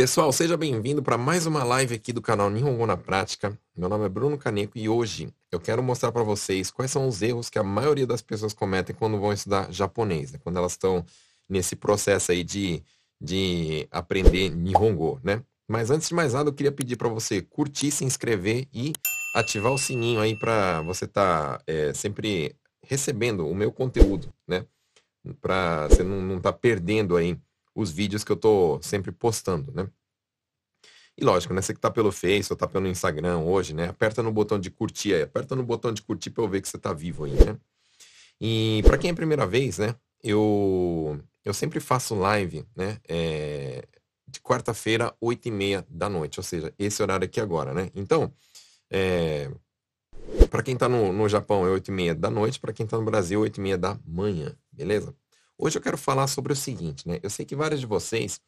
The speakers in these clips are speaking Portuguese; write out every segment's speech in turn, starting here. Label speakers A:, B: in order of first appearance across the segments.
A: Pessoal, seja bem-vindo para mais uma live aqui do canal Nihongo na Prática. Meu nome é Bruno Caneco e hoje eu quero mostrar para vocês quais são os erros que a maioria das pessoas cometem quando vão estudar japonês, né? quando elas estão nesse processo aí de, de aprender Nihongo, né? Mas antes de mais nada, eu queria pedir para você curtir, se inscrever e ativar o sininho aí para você estar tá, é, sempre recebendo o meu conteúdo, né? Para você não estar tá perdendo aí os vídeos que eu tô sempre postando, né? E lógico, né? Você que tá pelo Face ou tá pelo Instagram hoje, né? Aperta no botão de curtir aí, aperta no botão de curtir para eu ver que você tá vivo aí, né? E para quem é a primeira vez, né? Eu, eu sempre faço live, né? É, de quarta-feira, 8 e meia da noite, ou seja, esse horário aqui agora, né? Então, é, para quem tá no, no Japão é 8 e meia da noite, para quem tá no Brasil, 8 e meia da manhã, beleza? Hoje eu quero falar sobre o seguinte, né? Eu sei que vários de vocês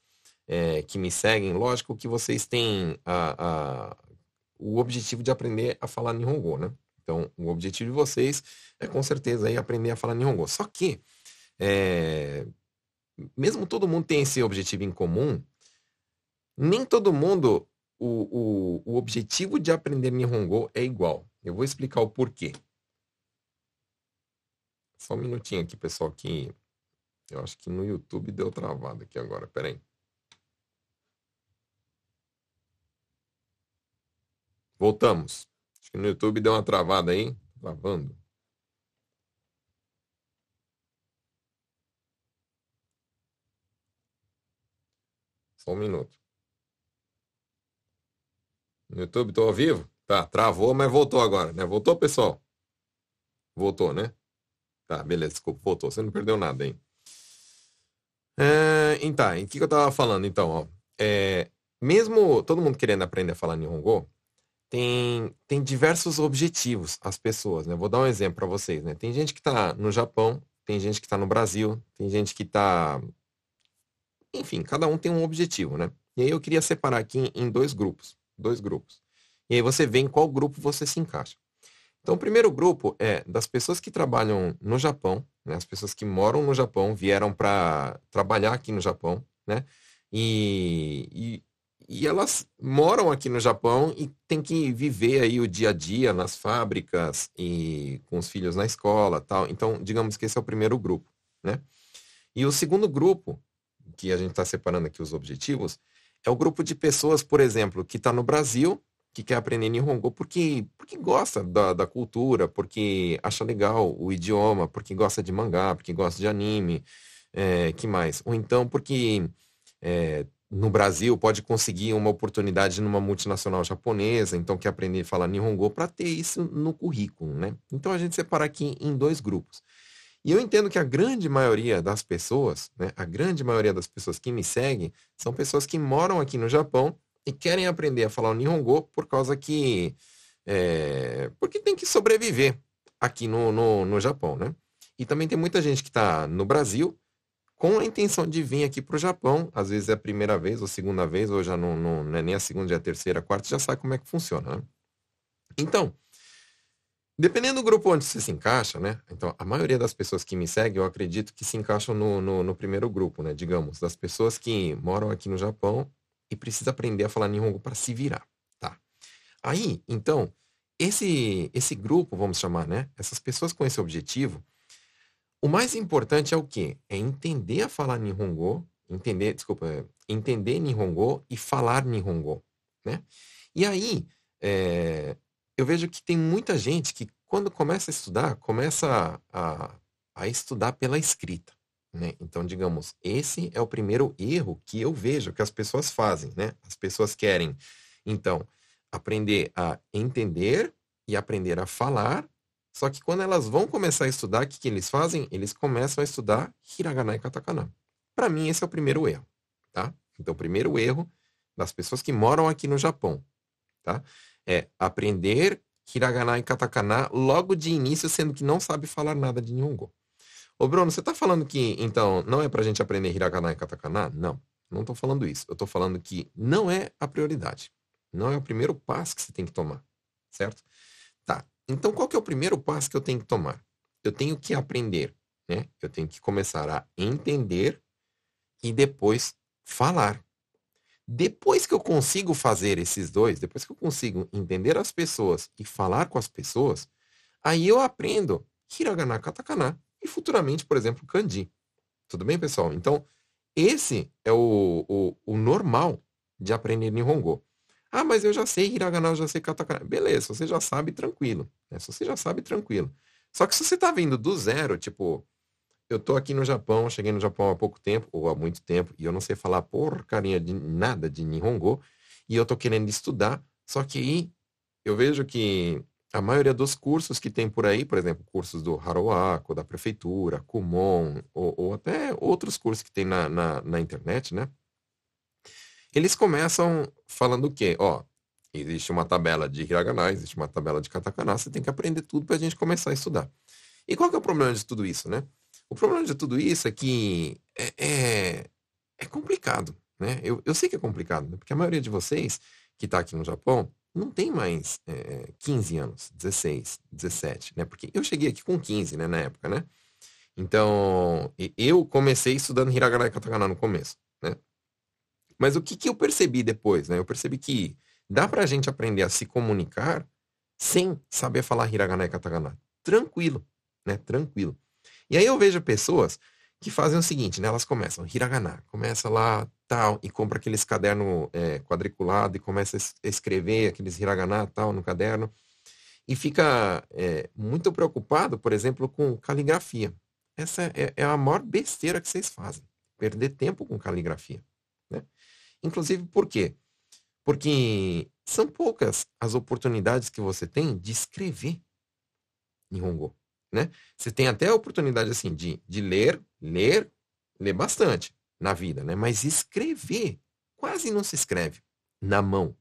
A: é, que me seguem, lógico que vocês têm a, a, o objetivo de aprender a falar Nihongo, né? Então, o objetivo de vocês é com certeza aí aprender a falar Nihongo. Só que, é, mesmo todo mundo tem esse objetivo em comum, nem todo mundo, o, o, o objetivo de aprender Nihongo é igual. Eu vou explicar o porquê. Só um minutinho aqui, pessoal, que eu acho que no YouTube deu travado aqui agora. Pera aí. Voltamos. Acho que no YouTube deu uma travada aí. Travando. Só um minuto. No YouTube, estou ao vivo? Tá, travou, mas voltou agora, né? Voltou, pessoal? Voltou, né? Tá, beleza, desculpa, voltou. Você não perdeu nada, hein? É, então, o que, que eu tava falando então, ó. É, mesmo todo mundo querendo aprender a falar Nihongo, tem, tem diversos objetivos as pessoas, né? Vou dar um exemplo para vocês, né? Tem gente que tá no Japão, tem gente que tá no Brasil, tem gente que tá... Enfim, cada um tem um objetivo, né? E aí eu queria separar aqui em dois grupos, dois grupos. E aí você vê em qual grupo você se encaixa. Então, o primeiro grupo é das pessoas que trabalham no Japão, né? as pessoas que moram no Japão, vieram para trabalhar aqui no Japão, né? E, e, e, elas moram aqui no Japão e tem que viver aí o dia a dia nas fábricas e com os filhos na escola tal. Então, digamos que esse é o primeiro grupo, né? E o segundo grupo, que a gente está separando aqui os objetivos, é o grupo de pessoas, por exemplo, que está no Brasil que quer aprender Nihongo porque, porque gosta da, da cultura, porque acha legal o idioma, porque gosta de mangá, porque gosta de anime, é, que mais? Ou então porque é, no Brasil pode conseguir uma oportunidade numa multinacional japonesa, então quer aprender a falar Nihongo para ter isso no currículo, né? Então a gente separa aqui em dois grupos. E eu entendo que a grande maioria das pessoas, né, a grande maioria das pessoas que me seguem, são pessoas que moram aqui no Japão e querem aprender a falar o Nihongo por causa que. É, porque tem que sobreviver aqui no, no, no Japão, né? E também tem muita gente que está no Brasil com a intenção de vir aqui para o Japão, às vezes é a primeira vez ou segunda vez, ou já não, não, não é nem a segunda, já é a terceira, a quarta, já sabe como é que funciona, né? Então, dependendo do grupo onde você se encaixa, né? Então, a maioria das pessoas que me seguem, eu acredito que se encaixam no, no, no primeiro grupo, né? Digamos, das pessoas que moram aqui no Japão e precisa aprender a falar Nihongo para se virar, tá? Aí, então, esse esse grupo, vamos chamar, né? Essas pessoas com esse objetivo, o mais importante é o quê? É entender a falar Nihongo, entender, desculpa, é, entender Nihongo e falar Nihongo, né? E aí, é, eu vejo que tem muita gente que quando começa a estudar, começa a, a, a estudar pela escrita. Né? Então, digamos, esse é o primeiro erro que eu vejo que as pessoas fazem. Né? As pessoas querem, então, aprender a entender e aprender a falar, só que quando elas vão começar a estudar, o que, que eles fazem? Eles começam a estudar hiragana e katakana. Para mim, esse é o primeiro erro. Tá? Então, o primeiro erro das pessoas que moram aqui no Japão tá? é aprender hiragana e katakana logo de início, sendo que não sabe falar nada de Nihongo. Ô, Bruno, você está falando que, então, não é para a gente aprender hiragana e katakana? Não, não estou falando isso. Eu estou falando que não é a prioridade. Não é o primeiro passo que você tem que tomar, certo? Tá, então qual que é o primeiro passo que eu tenho que tomar? Eu tenho que aprender, né? Eu tenho que começar a entender e depois falar. Depois que eu consigo fazer esses dois, depois que eu consigo entender as pessoas e falar com as pessoas, aí eu aprendo hiragana, katakana e futuramente, por exemplo, kanji. Tudo bem, pessoal? Então, esse é o, o, o normal de aprender Nihongo. Ah, mas eu já sei hiragana, eu já sei katakana. Beleza, você já sabe, tranquilo. Né? Se você já sabe, tranquilo. Só que se você está vindo do zero, tipo, eu tô aqui no Japão, cheguei no Japão há pouco tempo, ou há muito tempo, e eu não sei falar porcaria de nada de Nihongo, e eu tô querendo estudar, só que aí eu vejo que a maioria dos cursos que tem por aí, por exemplo, cursos do Haruako, da prefeitura, Kumon, ou, ou até outros cursos que tem na, na, na, internet, né? Eles começam falando o quê? Ó, existe uma tabela de hiragana, existe uma tabela de katakana, você tem que aprender tudo para a gente começar a estudar. E qual que é o problema de tudo isso, né? O problema de tudo isso é que é, é, é complicado, né? Eu, eu sei que é complicado, né? porque a maioria de vocês que está aqui no Japão não tem mais é, 15 anos, 16, 17, né? Porque eu cheguei aqui com 15, né, na época, né? Então, eu comecei estudando hiragana e katakana no começo, né? Mas o que, que eu percebi depois, né? Eu percebi que dá pra gente aprender a se comunicar sem saber falar hiragana e katakana. Tranquilo, né? Tranquilo. E aí eu vejo pessoas que fazem o seguinte, né? Elas começam hiragana, começa lá tal e compra aqueles caderno é, quadriculado e começa a escrever aqueles hiragana tal no caderno e fica é, muito preocupado, por exemplo, com caligrafia. Essa é, é, a maior besteira que vocês fazem, perder tempo com caligrafia, né? Inclusive por quê? Porque são poucas as oportunidades que você tem de escrever Nihongo né? Você tem até a oportunidade, assim, de, de ler, ler, ler bastante na vida, né? Mas escrever, quase não se escreve na mão,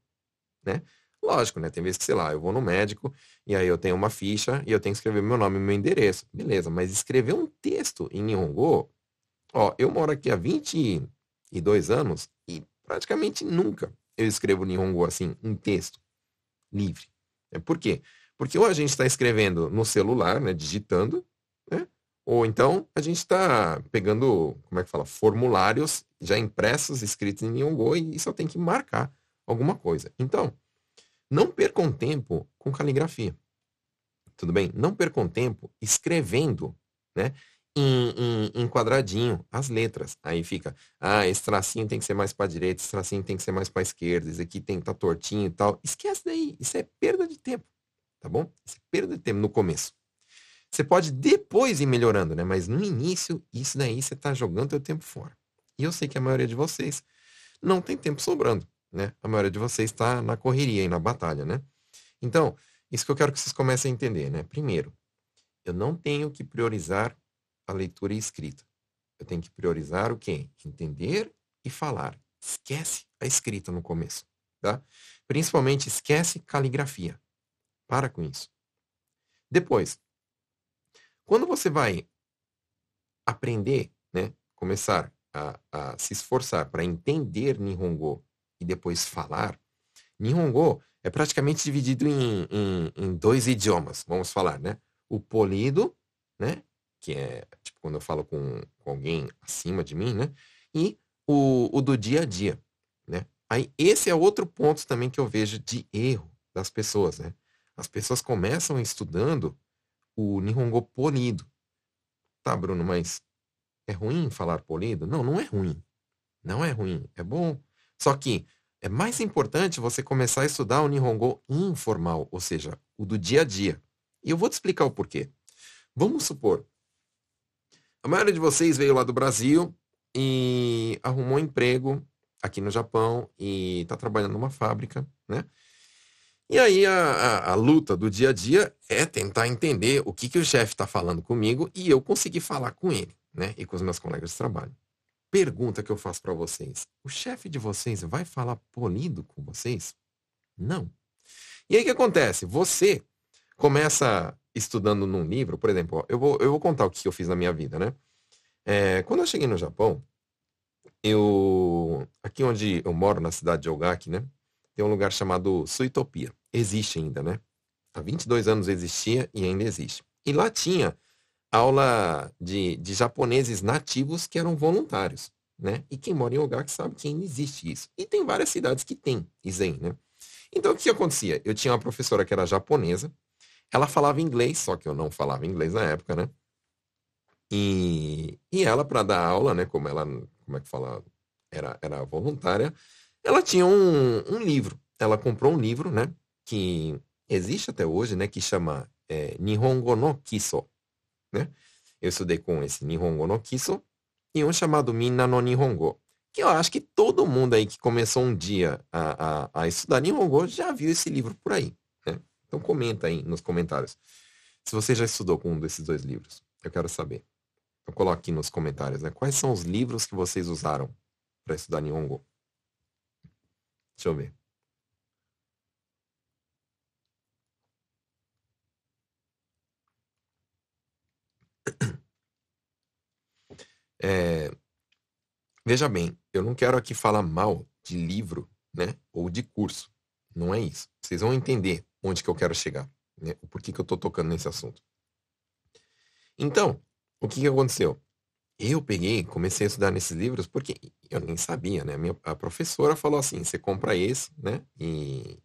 A: né? Lógico, né? Tem vezes que, sei lá, eu vou no médico e aí eu tenho uma ficha e eu tenho que escrever meu nome e meu endereço. Beleza, mas escrever um texto em Nihongo, ó, eu moro aqui há 22 anos e praticamente nunca eu escrevo Nihongo assim, um texto livre. É por quê? Porque ou a gente está escrevendo no celular, né, digitando, né, ou então a gente está pegando, como é que fala, formulários já impressos, escritos em Nihongo e só tem que marcar alguma coisa. Então, não percam tempo com caligrafia. Tudo bem? Não percam tempo escrevendo, né? Em, em, em, quadradinho as letras. Aí fica, ah, esse tracinho tem que ser mais para direita, esse tracinho tem que ser mais para esquerda, esse aqui tem que estar tá tortinho e tal. Esquece daí, isso é perda de tempo tá bom? Você perde tempo no começo. Você pode depois ir melhorando, né? Mas no início, isso daí você está jogando seu tempo fora. E eu sei que a maioria de vocês não tem tempo sobrando, né? A maioria de vocês está na correria e na batalha, né? Então, isso que eu quero que vocês comecem a entender, né? Primeiro, eu não tenho que priorizar a leitura e escrita. Eu tenho que priorizar o quê? Entender e falar. Esquece a escrita no começo, tá? Principalmente esquece caligrafia. Para com isso. Depois, quando você vai aprender, né, começar a, a se esforçar para entender Nihongo e depois falar, Nihongo é praticamente dividido em, em, em, dois idiomas, vamos falar, né? O polido, né? Que é, tipo, quando eu falo com, com alguém acima de mim, né? E o, o do dia a dia, né? Aí, esse é outro ponto também que eu vejo de erro das pessoas, né? As pessoas começam estudando o Nihongo polido. Tá, Bruno, mas é ruim falar polido? Não, não é ruim. Não é ruim, é bom. Só que é mais importante você começar a estudar o Nihongo informal, ou seja, o do dia a dia. E eu vou te explicar o porquê. Vamos supor, a maioria de vocês veio lá do Brasil e arrumou um emprego aqui no Japão e está trabalhando numa fábrica, né? E aí a, a, a, luta do dia a dia é tentar entender o que, que o chefe está falando comigo e eu conseguir falar com ele, né? E com os meus colegas de trabalho. Pergunta que eu faço para vocês: o chefe de vocês vai falar polido com vocês? Não. E aí o que acontece? Você começa estudando num livro, por exemplo, eu, vou, eu vou contar o que eu fiz na minha vida, né? É, quando eu cheguei no Japão, eu. Aqui onde eu moro, na cidade de Ogaki, né? Tem um lugar chamado Suitopia existe ainda, né? Há 22 anos existia e ainda existe. E lá tinha aula de, de japoneses nativos que eram voluntários. né? E quem mora em lugar que sabe que ainda existe isso. E tem várias cidades que tem Zen, né? Então, o que acontecia? Eu tinha uma professora que era japonesa, ela falava inglês, só que eu não falava inglês na época, né? E, e ela, para dar aula, né? Como ela, como é que fala? Era, era voluntária, ela tinha um, um livro. Ela comprou um livro, né? Que existe até hoje, né? Que chama é, Nihongo no Kiso, né? Eu estudei com esse Nihongo no Kiso e um chamado Minna no Nihongo, que eu acho que todo mundo aí que começou um dia a, a, a estudar Nihongo já viu esse livro por aí, né? Então comenta aí nos comentários se você já estudou com um desses dois livros. Eu quero saber. Então coloque aqui nos comentários, né? Quais são os livros que vocês usaram para estudar Nihongo? Deixa eu ver. É, veja bem, eu não quero aqui falar mal de livro, né? Ou de curso. Não é isso. Vocês vão entender onde que eu quero chegar, né? Por que, que eu estou tocando nesse assunto. Então, o que, que aconteceu? Eu peguei, comecei a estudar nesses livros porque eu nem sabia, né? A, minha, a professora falou assim, você compra esse, né? E,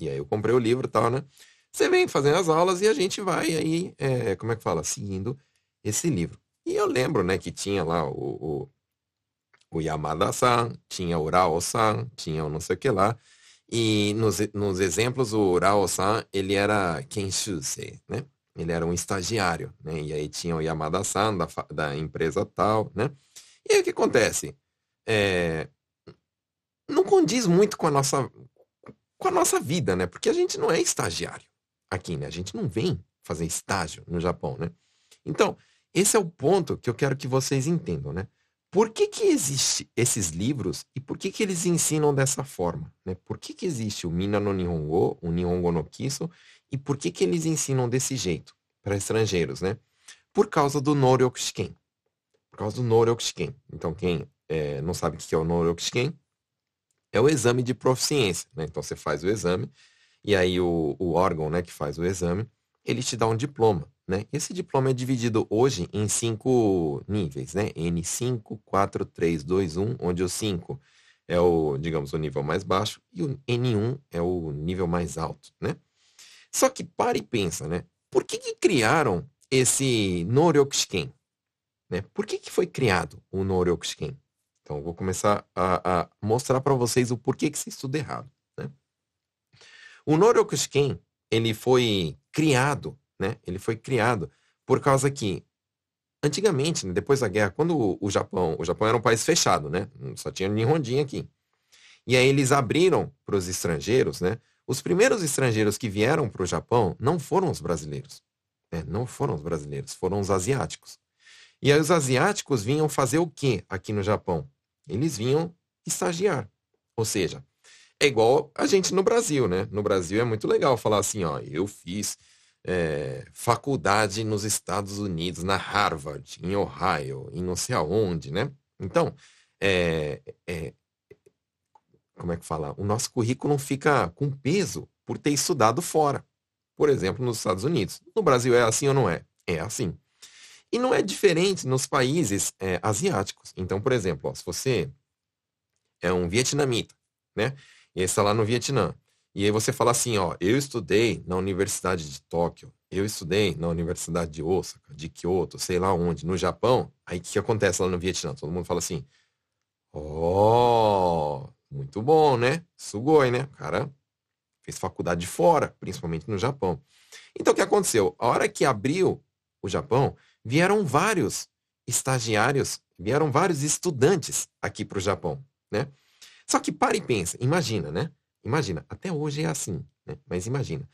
A: e aí eu comprei o livro e tal, né? Você vem fazendo as aulas e a gente vai aí, é, como é que fala? Seguindo esse livro. E eu lembro, né, que tinha lá o, o, o Yamada-san, tinha o Rao-san, tinha o não sei o que lá. E nos, nos exemplos, o Rao-san, ele era Kenshusei, né? Ele era um estagiário, né? E aí tinha o Yamada-san da, da empresa tal, né? E aí o que acontece? É, não condiz muito com a nossa com a nossa vida, né? Porque a gente não é estagiário aqui, né? A gente não vem fazer estágio no Japão, né? Então, esse é o ponto que eu quero que vocês entendam, né? Por que que existe esses livros e por que que eles ensinam dessa forma, né? Por que que existe o Mina no Nihongo, o Nihongo no Kiso e por que que eles ensinam desse jeito para estrangeiros, né? Por causa do Noryokushiken. Por causa do Noryokushiken. Então, quem é, não sabe o que é o Noryokushiken, é o exame de proficiência, né? Então, você faz o exame e aí o, o órgão, né, que faz o exame, ele te dá um diploma. Né? Esse diploma é dividido hoje em cinco níveis, né? N5, 4, 3, 2, 1, onde o 5 é o, digamos, o nível mais baixo e o N1 é o nível mais alto, né? Só que para e pensa, né? Por que, que criaram esse Noryokushiken? Né? Por que, que foi criado o Noryokushiken? Então, eu vou começar a, a mostrar para vocês o porquê que se estuda errado. Né? O Noryokushiken, ele foi criado né? Ele foi criado por causa que antigamente, né, depois da guerra, quando o, o, Japão, o Japão era um país fechado, né? Só tinha Nihondin aqui. E aí eles abriram para os estrangeiros, né? Os primeiros estrangeiros que vieram para o Japão não foram os brasileiros, né? Não foram os brasileiros, foram os asiáticos. E aí os asiáticos vinham fazer o quê aqui no Japão? Eles vinham estagiar. Ou seja, é igual a gente no Brasil, né? No Brasil é muito legal falar assim, ó, eu fiz é, faculdade nos Estados Unidos, na Harvard, em Ohio, em não sei aonde, né? Então, é, é, como é que fala? O nosso currículo fica com peso por ter estudado fora. Por exemplo, nos Estados Unidos. No Brasil é assim ou não é? É assim. E não é diferente nos países é, asiáticos. Então, por exemplo, ó, se você é um vietnamita, né? E está lá no Vietnã. E aí você fala assim, ó, eu estudei na Universidade de Tóquio, eu estudei na Universidade de Osaka, de Kyoto, sei lá onde, no Japão. Aí o que, que acontece lá no Vietnã? Todo mundo fala assim, ó, oh, muito bom, né? Sugoi, né? Cara fez faculdade fora, principalmente no Japão. Então o que aconteceu? A hora que abriu o Japão, vieram vários estagiários, vieram vários estudantes aqui para o Japão, né? Só que para e pensa, imagina, né? Imagina, até hoje é assim, né? Mas imagina.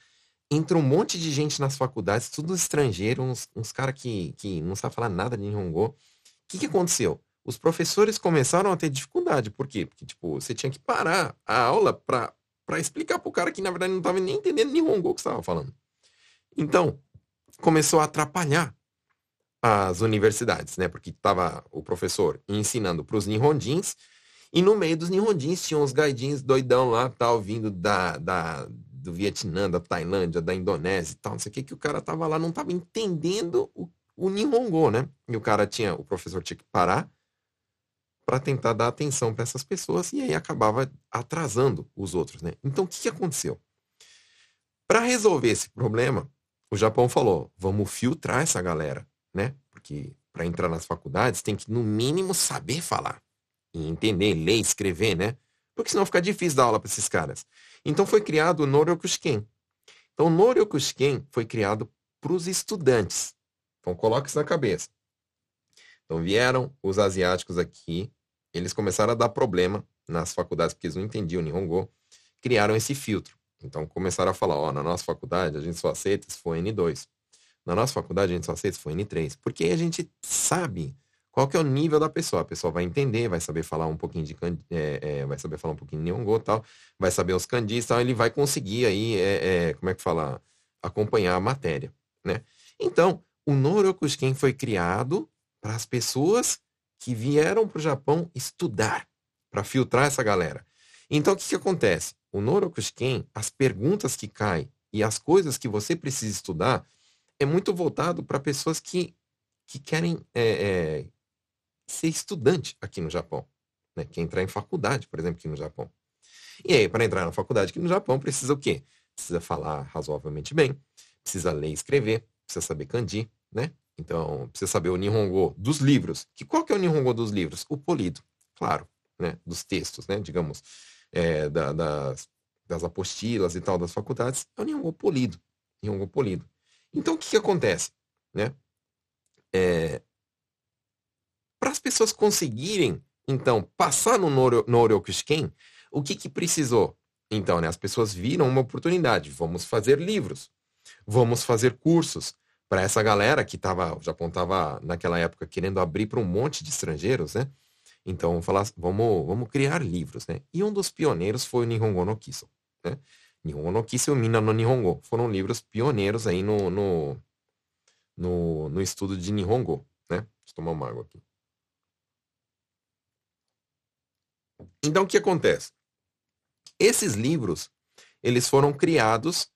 A: Entra um monte de gente nas faculdades, tudo estrangeiro, uns, uns caras que, que não sabem falar nada de Nihongo. O que, que aconteceu? Os professores começaram a ter dificuldade. Por quê? Porque, tipo, você tinha que parar a aula para explicar pro cara que, na verdade, não estava nem entendendo Nihongo que estava falando. Então, começou a atrapalhar as universidades, né? Porque estava o professor ensinando para os Nihondins e no meio dos Nihondins tinham uns gaidins doidão lá, tal, vindo da, da, do Vietnã, da Tailândia, da Indonésia e tal, não sei o que, que o cara tava lá, não tava entendendo o, o Nihongo, né? E o cara tinha, o professor tinha que parar para tentar dar atenção para essas pessoas e aí acabava atrasando os outros, né? Então o que, que aconteceu? Para resolver esse problema, o Japão falou: vamos filtrar essa galera, né? Porque para entrar nas faculdades tem que no mínimo saber falar e entender, ler, escrever, né? Porque senão fica difícil dar aula para esses caras. Então foi criado o Noryokushiken. Então o Noryokushiken foi criado para os estudantes. Então coloque isso na cabeça. Então vieram os asiáticos aqui, eles começaram a dar problema nas faculdades porque eles não entendiam Nihongo, criaram esse filtro. Então começaram a falar, ó, na nossa faculdade a gente só aceita se for N2. Na nossa faculdade a gente só aceita se for N3. Porque a gente sabe qual que é o nível da pessoa. A pessoa vai entender, vai saber falar um pouquinho de é, é, vai saber falar um pouquinho de Nihongo tal, vai saber os kanjis e tal, ele vai conseguir aí, é, é, como é que fala, acompanhar a matéria, né? Então, o Norokusken foi criado para as pessoas que vieram para o Japão estudar, para filtrar essa galera. Então, o que, que acontece? O Norokusken, as perguntas que caem e as coisas que você precisa estudar, é muito voltado para pessoas que, que querem é, é, ser estudante aqui no Japão. Né? Quer entrar em faculdade, por exemplo, aqui no Japão. E aí, para entrar na faculdade aqui no Japão, precisa o quê? Precisa falar razoavelmente bem, precisa ler e escrever, precisa saber kanji, né? Então, precisa saber o Nihongo dos livros. Que qual que é o Nihongo dos livros? O polido, claro, né? Dos textos, né? Digamos, é, da, das, das apostilas e tal das faculdades, é o Nihongo polido. Nihongo polido. Então, o que, que acontece? Né? É, Para as pessoas conseguirem, então, passar no Noryokushiken, o que, que precisou? Então, né, as pessoas viram uma oportunidade. Vamos fazer livros. Vamos fazer cursos para essa galera que estava, o Japão naquela época querendo abrir para um monte de estrangeiros, né? Então, falar, vamos, vamos criar livros, né? E um dos pioneiros foi o Nihongo no Kiso, né? Nihongo no Kiso e o Mina no Nihongo foram livros pioneiros aí no, no, no, no estudo de Nihongo, né? Deixa eu tomar uma água aqui. Então, o que acontece? Esses livros, eles foram criados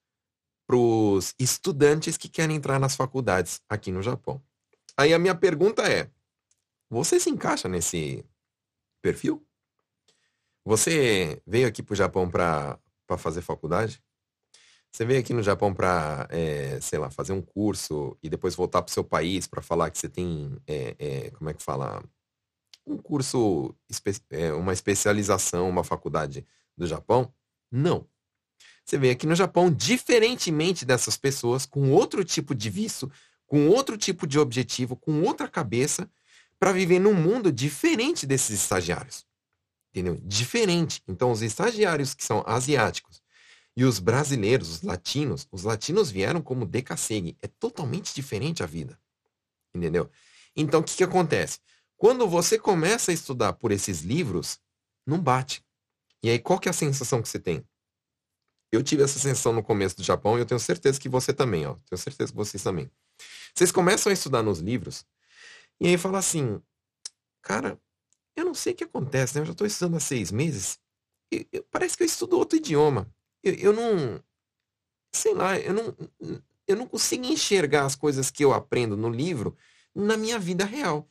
A: para os estudantes que querem entrar nas faculdades aqui no Japão. Aí a minha pergunta é: você se encaixa nesse perfil? Você veio aqui para o Japão para fazer faculdade? Você veio aqui no Japão para, é, sei lá, fazer um curso e depois voltar para o seu país para falar que você tem, é, é, como é que fala? Um curso, é, uma especialização, uma faculdade do Japão? Não. Você vem aqui no Japão, diferentemente dessas pessoas, com outro tipo de visto, com outro tipo de objetivo, com outra cabeça, para viver num mundo diferente desses estagiários. Entendeu? Diferente. Então, os estagiários que são asiáticos e os brasileiros, os latinos, os latinos vieram como decassegue. É totalmente diferente a vida. Entendeu? Então, o que, que acontece? Quando você começa a estudar por esses livros, não bate. E aí, qual que é a sensação que você tem? Eu tive essa sensação no começo do Japão e eu tenho certeza que você também, ó. Tenho certeza que vocês também. Vocês começam a estudar nos livros e aí fala assim, cara, eu não sei o que acontece, né? Eu já estou estudando há seis meses. E, parece que eu estudo outro idioma. Eu, eu não, sei lá, eu não, eu não consigo enxergar as coisas que eu aprendo no livro na minha vida real.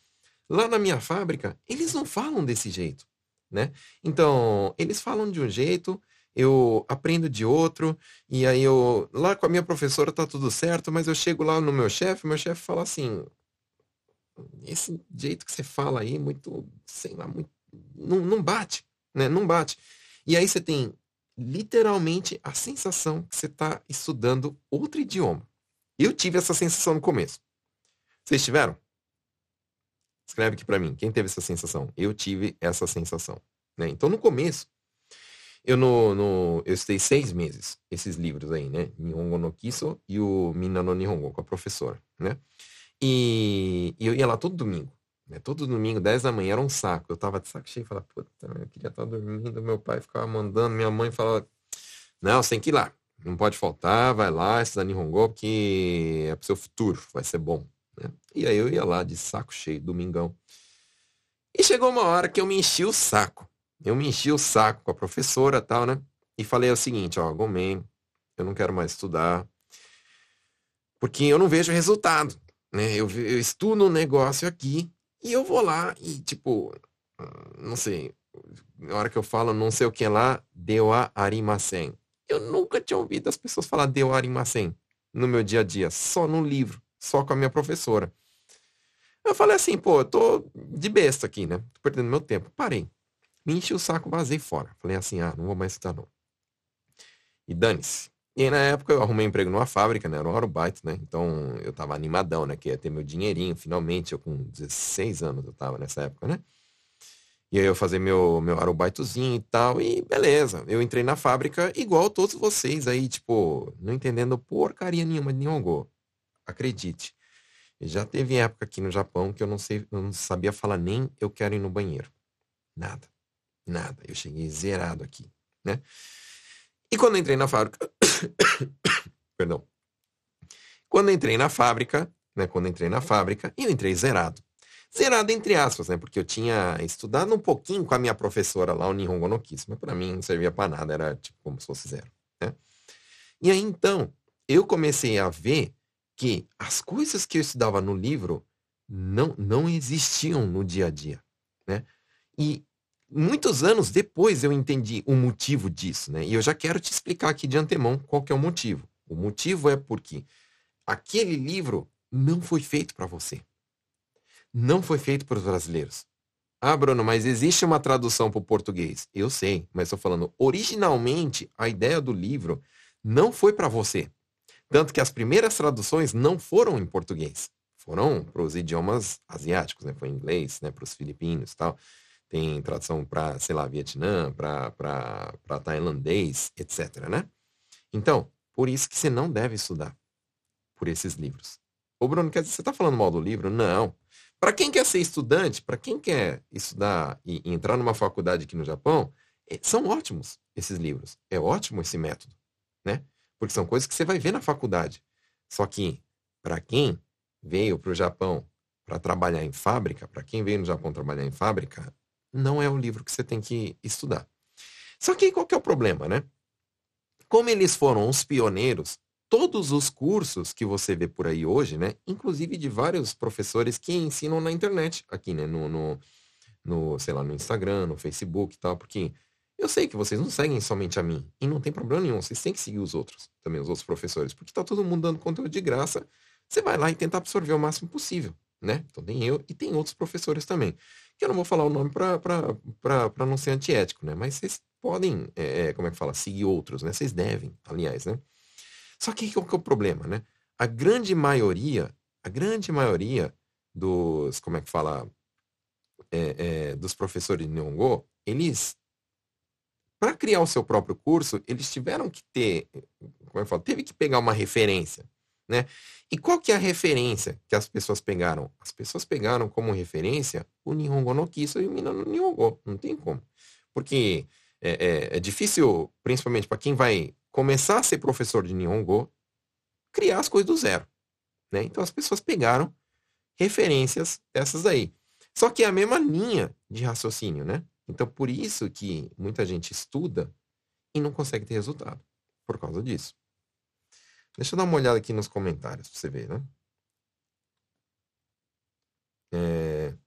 A: Lá na minha fábrica, eles não falam desse jeito, né? Então, eles falam de um jeito, eu aprendo de outro, e aí eu, lá com a minha professora tá tudo certo, mas eu chego lá no meu chefe, meu chefe fala assim, esse jeito que você fala aí, muito, sei lá, muito, não, não bate, né? Não bate. E aí você tem literalmente a sensação que você está estudando outro idioma. Eu tive essa sensação no começo. Vocês tiveram? Escreve aqui para mim. Quem teve essa sensação? Eu tive essa sensação. Né? Então, no começo, eu, no, no, eu estudei seis meses esses livros aí, né? Nihongo no Kiso e o Mina no Nihongo, com a professora, né? E, e eu ia lá todo domingo. Né? Todo domingo, 10 da manhã, era um saco. Eu tava de saco cheio e falava, puta, eu queria estar dormindo. Meu pai ficava mandando, minha mãe falava, não, você tem que ir lá. Não pode faltar, vai lá, estudar Nihongo, porque é pro seu futuro, vai ser bom. Né? E aí eu ia lá de saco cheio, domingão. E chegou uma hora que eu me enchi o saco. Eu me enchi o saco com a professora tal, né? E falei o seguinte, ó, Gomen, eu não quero mais estudar, porque eu não vejo resultado, né? Eu, eu estudo um negócio aqui e eu vou lá e, tipo, não sei, na hora que eu falo não sei o que lá, deu a arimasen. Eu nunca tinha ouvido as pessoas falar deu a no meu dia a dia, só no livro, só com a minha professora. Eu falei assim, pô, eu tô de besta aqui, né? Tô perdendo meu tempo. Parei. Me enchi o saco, vazei fora. Falei assim, ah, não vou mais estudar não. E dane-se. E aí, na época eu arrumei emprego numa fábrica, né? Era um aerobaito, né? Então eu tava animadão, né? Que ia ter meu dinheirinho, finalmente. Eu com 16 anos eu tava nessa época, né? E aí eu fazer meu, meu aerobaitozinho e tal, e beleza. Eu entrei na fábrica igual todos vocês aí, tipo, não entendendo porcaria nenhuma de Nihongo. Acredite. Já teve época aqui no Japão que eu não, sei, eu não sabia falar nem eu quero ir no banheiro. Nada. Nada. Eu cheguei zerado aqui, né? E quando entrei na fábrica. Perdão. Quando entrei na fábrica, né? Quando entrei na fábrica, eu entrei zerado. Zerado entre aspas, né? Porque eu tinha estudado um pouquinho com a minha professora lá, o Nihongo no Kiss, mas para mim não servia para nada, era tipo como se fosse zero, né? E aí então, eu comecei a ver que as coisas que eu estudava no livro não, não existiam no dia a dia, né? E muitos anos depois eu entendi o motivo disso, né? E eu já quero te explicar aqui de antemão qual que é o motivo. O motivo é porque aquele livro não foi feito para você. Não foi feito para os brasileiros. Ah, Bruno, mas existe uma tradução para o português. Eu sei, mas estou falando, originalmente, a ideia do livro não foi para você. Tanto que as primeiras traduções não foram em português. Foram para os idiomas asiáticos, né? Foi em inglês, né? Para os filipinos e tal. Tem tradução para, sei lá, Vietnã, para tailandês, etc, né? Então, por isso que você não deve estudar por esses livros. Ô, Bruno, quer dizer, você está falando mal do livro? Não. Para quem quer ser estudante, para quem quer estudar e, entrar numa faculdade aqui no Japão, é, são ótimos esses livros. É ótimo esse método, né? Porque são coisas que você vai ver na faculdade. Só que, para quem veio para o Japão para trabalhar em fábrica, para quem veio no Japão trabalhar em fábrica, não é o livro que você tem que estudar. Só que qual que é o problema, né? Como eles foram os pioneiros, todos os cursos que você vê por aí hoje, né? Inclusive de vários professores que ensinam na internet, aqui, né? No, no, no sei lá, no Instagram, no Facebook e tal, porque eu sei que vocês não seguem somente a mim. E não tem problema nenhum. Vocês têm que seguir os outros, também os outros professores. Porque tá todo mundo dando conteúdo de graça. Você vai lá e tenta absorver o máximo possível, né? Então tem eu e tem outros professores também. Que eu não vou falar o nome para não ser antiético, né? Mas vocês podem, é, como é que fala? Seguir outros, né? Vocês devem, aliás, né? Só que qual que é o problema, né? A grande maioria, a grande maioria dos, como é que fala? É, é, dos professores de Nihongo, eles para criar o seu próprio curso, eles tiveram que ter, como eu falo, teve que pegar uma referência, né? E qual que é a referência que as pessoas pegaram? As pessoas pegaram como referência o Nihongo no Kiso e o Mina no Nihongo. Não tem como. Porque é, é, é difícil, principalmente para quem vai começar a ser professor de Nihongo, criar as coisas do zero. Né? Então as pessoas pegaram referências dessas aí. Só que é a mesma linha de raciocínio, né? Então, por isso que muita gente estuda e não consegue ter resultado. Por causa disso. Deixa eu dar uma olhada aqui nos comentários pra você ver, né? É...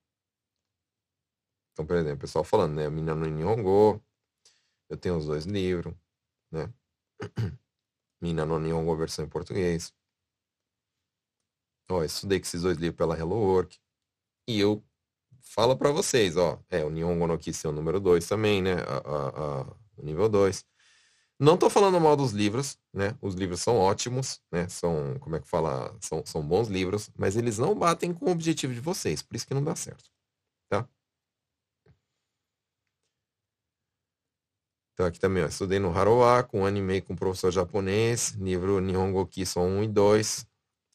A: Então, por exemplo, o pessoal falando, né? Mina no Nihongo. Eu tenho os dois livros, né? Mina no Nihongo versão em português. Ó, estudei com esses dois livros pela Hello Work. E eu fala para vocês, ó, é, o Nihongo no Kisi é o número 2 também, né, a, a, a, o nível 2. Não tô falando mal dos livros, né, os livros são ótimos, né, são, como é que fala, são, são bons livros, mas eles não batem com o objetivo de vocês, por isso que não dá certo, tá? Então aqui também, ó, estudei no Haroa, com anime com professor japonês, livro Nihongo Kiso 1 e 2,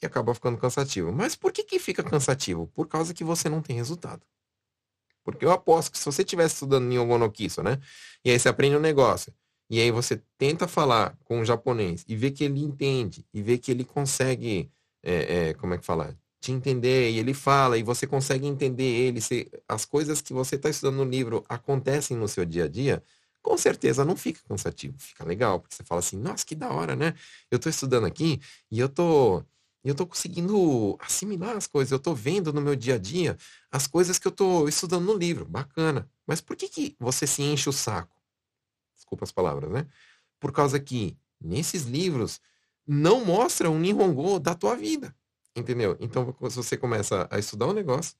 A: e acaba ficando cansativo. Mas por que que fica cansativo? Por causa que você não tem resultado. Porque eu aposto que se você estivesse estudando Nihongo no Kiso, né? E aí você aprende um negócio. E aí você tenta falar com o japonês e vê que ele entende. E vê que ele consegue, é, é, como é que fala? Te entender. E ele fala. E você consegue entender ele. Se, as coisas que você está estudando no livro acontecem no seu dia a dia. Com certeza não fica cansativo. Fica legal. Porque você fala assim, nossa, que da hora, né? Eu estou estudando aqui e eu tô eu tô conseguindo assimilar as coisas. Eu tô vendo no meu dia a dia as coisas que eu tô estudando no livro. Bacana. Mas por que, que você se enche o saco? Desculpa as palavras, né? Por causa que nesses livros não mostra um Nihongo da tua vida. Entendeu? Então você começa a estudar um negócio,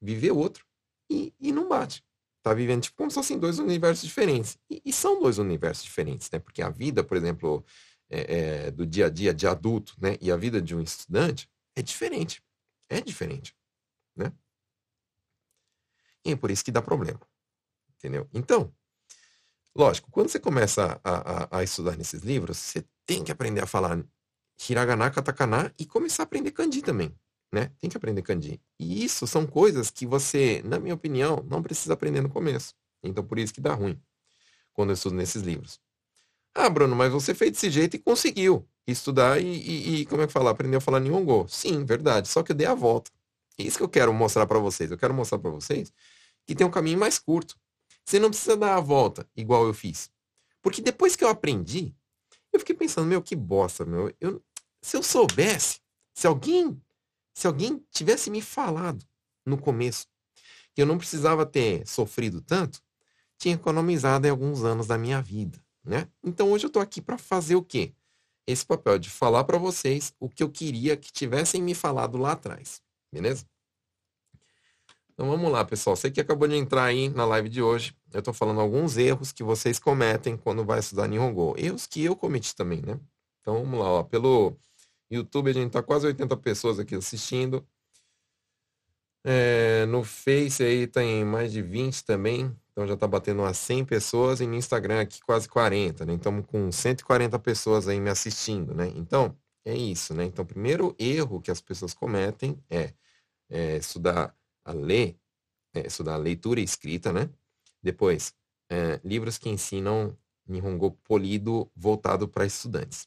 A: viver outro e, e não bate. Tá vivendo tipo como se fossem dois universos diferentes. E, e, são dois universos diferentes, né? Porque a vida, por exemplo, é, é, do dia a dia de adulto, né? E a vida de um estudante é diferente. É diferente, né? E é por isso que dá problema. Entendeu? Então, lógico, quando você começa a, a, a estudar nesses livros, você tem que aprender a falar hiragana, katakana e começar a aprender kanji também, né? Tem que aprender kanji. E isso são coisas que você, na minha opinião, não precisa aprender no começo. Então por isso que dá ruim quando eu estudo nesses livros. Ah, Bruno, mas você fez desse jeito e conseguiu estudar e, e, e como é que fala? Aprendeu a falar Nihongo. Sim, verdade. Só que eu dei a volta. É isso que eu quero mostrar para vocês. Eu quero mostrar para vocês que tem um caminho mais curto. Você não precisa dar a volta igual eu fiz. Porque depois que eu aprendi, eu fiquei pensando, meu, que bosta, meu. Eu, se eu soubesse, se alguém, se alguém tivesse me falado no começo que eu não precisava ter sofrido tanto, tinha economizado em alguns anos da minha vida, né? Então hoje eu tô aqui para fazer o quê? Esse papel de falar para vocês o que eu queria que tivessem me falado lá atrás, beleza? Então vamos lá, pessoal. Você que acabou de entrar aí na live de hoje, eu estou falando alguns erros que vocês cometem quando vai estudar Nihongo. Erros que eu cometi também, né? Então vamos lá, ó. Pelo YouTube a gente tá quase 80 pessoas aqui assistindo. É, no Face aí tem mais de 20 também. Então já tá batendo umas 100 pessoas e no Instagram aqui quase 40, né? Então com 140 pessoas aí me assistindo, né? Então é isso, né? Então o primeiro erro que as pessoas cometem é, é estudar a ler, é, estudar leitura e escrita, né? Depois, é, livros que ensinam Nihongo polido voltado para estudantes.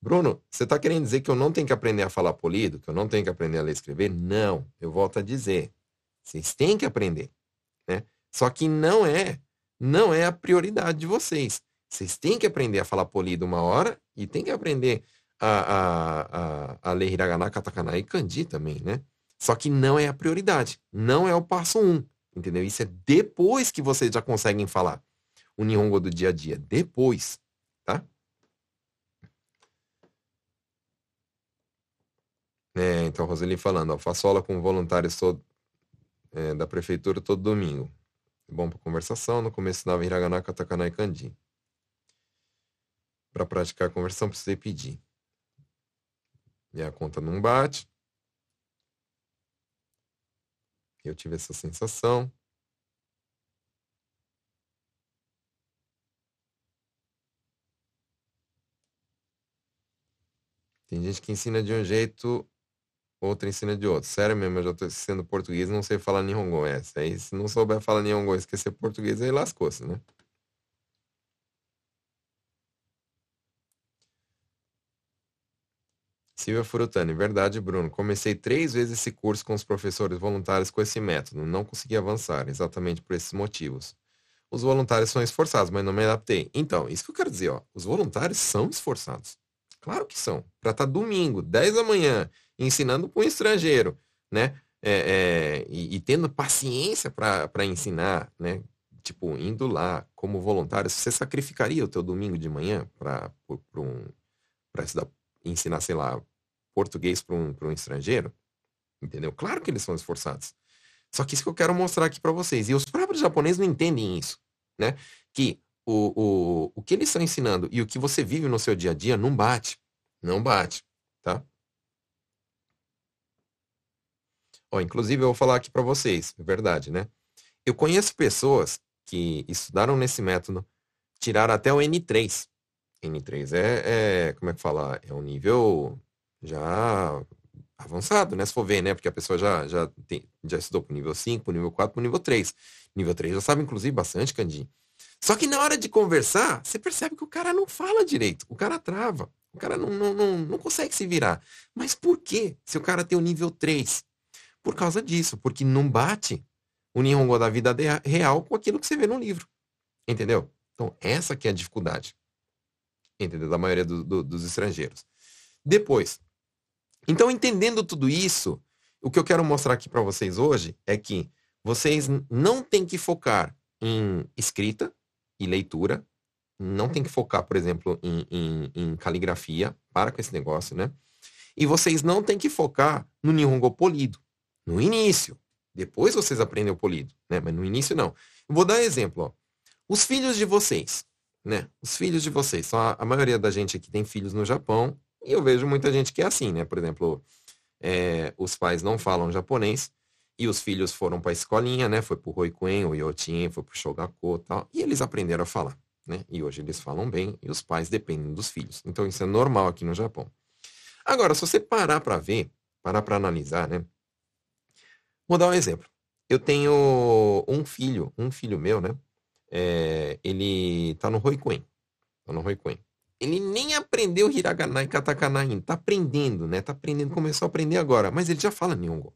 A: Bruno, você está querendo dizer que eu não tenho que aprender a falar polido, que eu não tenho que aprender a ler e escrever? Não, eu volto a dizer. Vocês têm que aprender, né? Só que não é, não é a prioridade de vocês. Vocês têm que aprender a falar polido uma hora e têm que aprender a, a, a, a ler hiragana, katakana e kanji também, né? Só que não é a prioridade. Não é o passo um. Entendeu? Isso é depois que vocês já conseguem falar o Nihongo do dia a dia. Depois. Tá? É, então, Roseli falando, ó, faço aula com voluntários todo, é, da prefeitura todo domingo. É bom para conversação. No começo ensinava hiragana, katakana e kanji. Para praticar a conversão, precisei pedir. E a conta não bate. Eu tive essa sensação. Tem gente que ensina de um jeito, outra ensina de outro. Sério mesmo, eu já estou ensinando português não sei falar Nihongo. É, se não souber falar Nihongo e esquecer português, aí lascou-se, né? Silvia Furutani, verdade, Bruno. Comecei três vezes esse curso com os professores voluntários com esse método. Não consegui avançar, exatamente por esses motivos. Os voluntários são esforçados, mas não me adaptei. Então, isso que eu quero dizer, ó. Os voluntários são esforçados. Claro que são. Para estar tá domingo, 10 da manhã, ensinando para um estrangeiro, né? É, é, e, e, tendo paciência para ensinar, né? Tipo, indo lá como voluntário, você sacrificaria o teu domingo de manhã para um, estudar ensinar, sei lá, português para um, um estrangeiro, entendeu? Claro que eles são esforçados. Só que isso que eu quero mostrar aqui para vocês. E os próprios japoneses não entendem isso, né? Que o, o, o que eles estão ensinando e o que você vive no seu dia a dia não bate. Não bate, tá? Ó, inclusive, eu vou falar aqui para vocês, é verdade, né? Eu conheço pessoas que estudaram nesse método, tiraram até o N3. N3 é, é, como é que fala? É um nível já avançado, né? Se for ver, né? Porque a pessoa já, já, tem, já estudou pro nível 5, pro nível 4, pro nível 3. Nível 3 já sabe, inclusive, bastante, Candinho. Só que na hora de conversar, você percebe que o cara não fala direito. O cara trava. O cara não, não, não, não consegue se virar. Mas por quê? Se o cara tem o nível 3? Por causa disso. Porque não bate o Nihongo da vida real com aquilo que você vê no livro. Entendeu? Então, essa que é a dificuldade entendeu? Da maioria do, do, dos estrangeiros. Depois, Então, entendendo tudo isso, o que eu quero mostrar aqui para vocês hoje é que vocês não têm que focar em escrita e leitura, não tem que focar, por exemplo, em, em, em, caligrafia, para com esse negócio, né? E vocês não têm que focar no Nihongo polido, no início. Depois vocês aprendem o polido, né? Mas no início não. vou dar exemplo, ó. Os filhos de vocês, né? Os filhos de vocês. Só a maioria da gente aqui tem filhos no Japão, e eu vejo muita gente que é assim, né? Por exemplo, é, os pais não falam japonês, e os filhos foram para a escolinha, né? Foi pro Roikuen, o Yotin, foi pro Shogaku e tal. E eles aprenderam a falar, né? E hoje eles falam bem e os pais dependem dos filhos. Então isso é normal aqui no Japão. Agora, se você parar para ver, parar para analisar, né? Vou dar um exemplo. Eu tenho um filho, um filho meu, né? É, ele tá no Roikuen. Tá no Roikuen. Ele nem aprendeu hiragana e katakana ainda. Tá aprendendo, né? Tá aprendendo, começou a aprender agora. Mas ele já fala Nihongo.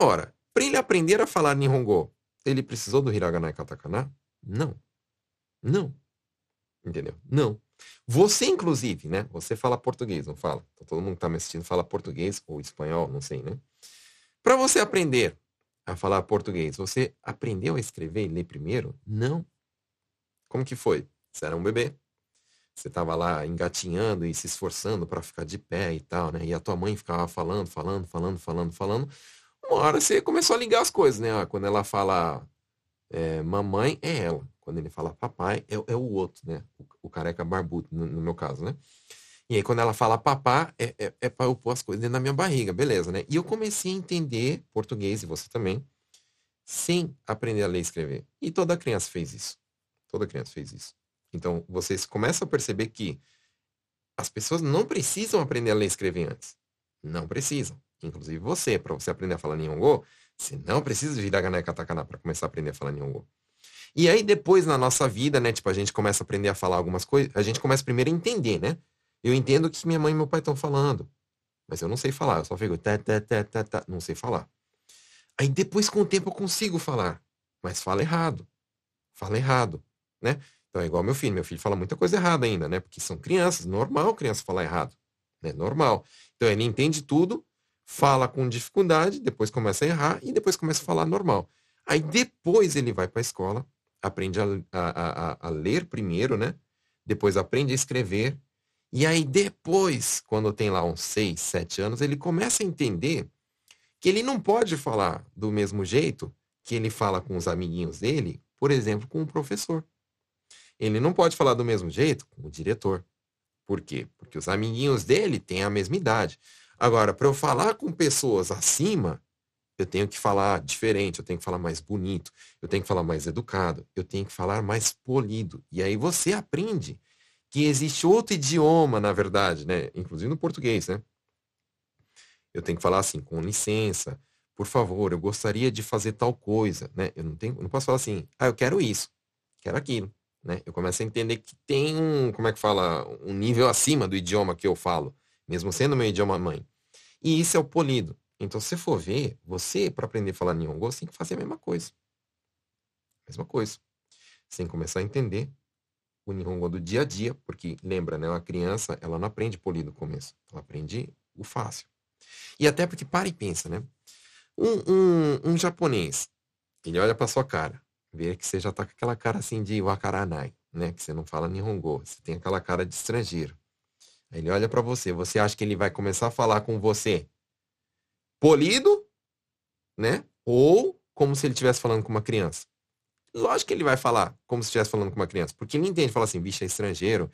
A: Ora, para ele aprender a falar Nihongo, ele precisou do hiragana e katakana? Não. Não. Entendeu? Não. Você, inclusive, né? Você fala português, não fala? Então, todo mundo que tá me assistindo fala português ou espanhol, não sei, né? Para você aprender a falar português, você aprendeu a escrever e ler primeiro? Não. Como que foi? Você era um bebê. Você estava lá engatinhando e se esforçando para ficar de pé e tal, né? E a tua mãe ficava falando, falando, falando, falando, falando uma hora você começou a ligar as coisas, né? Ah, quando ela fala é, mamãe, é ela. Quando ele fala papai, é, é o outro, né? O, o careca barbudo, no, no, meu caso, né? E aí, quando ela fala papá, é, é, é para eu pôr as coisas dentro da minha barriga, beleza, né? E eu comecei a entender português, e você também, sem aprender a ler e escrever. E toda criança fez isso. Toda criança fez isso. Então, vocês começam a perceber que as pessoas não precisam aprender a ler e escrever antes. Não precisam inclusive você, para você aprender a falar Nihongo, você não precisa de hiragana e katakana para começar a aprender a falar Nihongo. E aí depois na nossa vida, né, tipo, a gente começa a aprender a falar algumas coisas, a gente começa primeiro a entender, né? Eu entendo o que minha mãe e meu pai estão falando, mas eu não sei falar, eu só fico tá, tá, tá, tá, tá, não sei falar. Aí depois com o tempo eu consigo falar, mas fala errado. Fala errado, né? Então é igual meu filho, meu filho fala muita coisa errada ainda, né? Porque são crianças, normal criança falar errado, né? Normal. Então ele entende tudo, fala com dificuldade, depois começa a errar e depois começa a falar normal. Aí depois ele vai para a escola, aprende a, a, a, a, ler primeiro, né? Depois aprende a escrever. E aí depois, quando tem lá uns 6, 7 anos, ele começa a entender que ele não pode falar do mesmo jeito que ele fala com os amiguinhos dele, por exemplo, com o professor. Ele não pode falar do mesmo jeito com o diretor. Por quê? Porque os amiguinhos dele têm a mesma idade. Agora, para eu falar com pessoas acima, eu tenho que falar diferente, eu tenho que falar mais bonito, eu tenho que falar mais educado, eu tenho que falar mais polido. E aí você aprende que existe outro idioma, na verdade, né? Inclusive no português, né? Eu tenho que falar assim, com licença, por favor, eu gostaria de fazer tal coisa, né? Eu não tenho, não posso falar assim, ah, eu quero isso, quero aquilo, né? Eu começo a entender que tem um, como é que fala, um nível acima do idioma que eu falo mesmo sendo meu idioma mãe. E isso é o polido. Então, se for ver, você, para aprender a falar Nihongo, você tem que fazer a mesma coisa. Mesma coisa. Que começar a entender o Nihongo do dia a dia, porque lembra, né? Uma criança, ela não aprende polido no começo. Ela aprende o fácil. E até porque, para e pensa, né? Um, um, um japonês, ele olha para sua cara, vê que você já tá com aquela cara assim de wakaranai, né? Que você não fala Nihongo, você tem aquela cara de estrangeiro. Ele olha para você. Você acha que ele vai começar a falar com você polido, né? Ou como se ele estivesse falando com uma criança? Lógico que ele vai falar como se estivesse falando com uma criança, porque ele entende, fala assim, bicho é estrangeiro.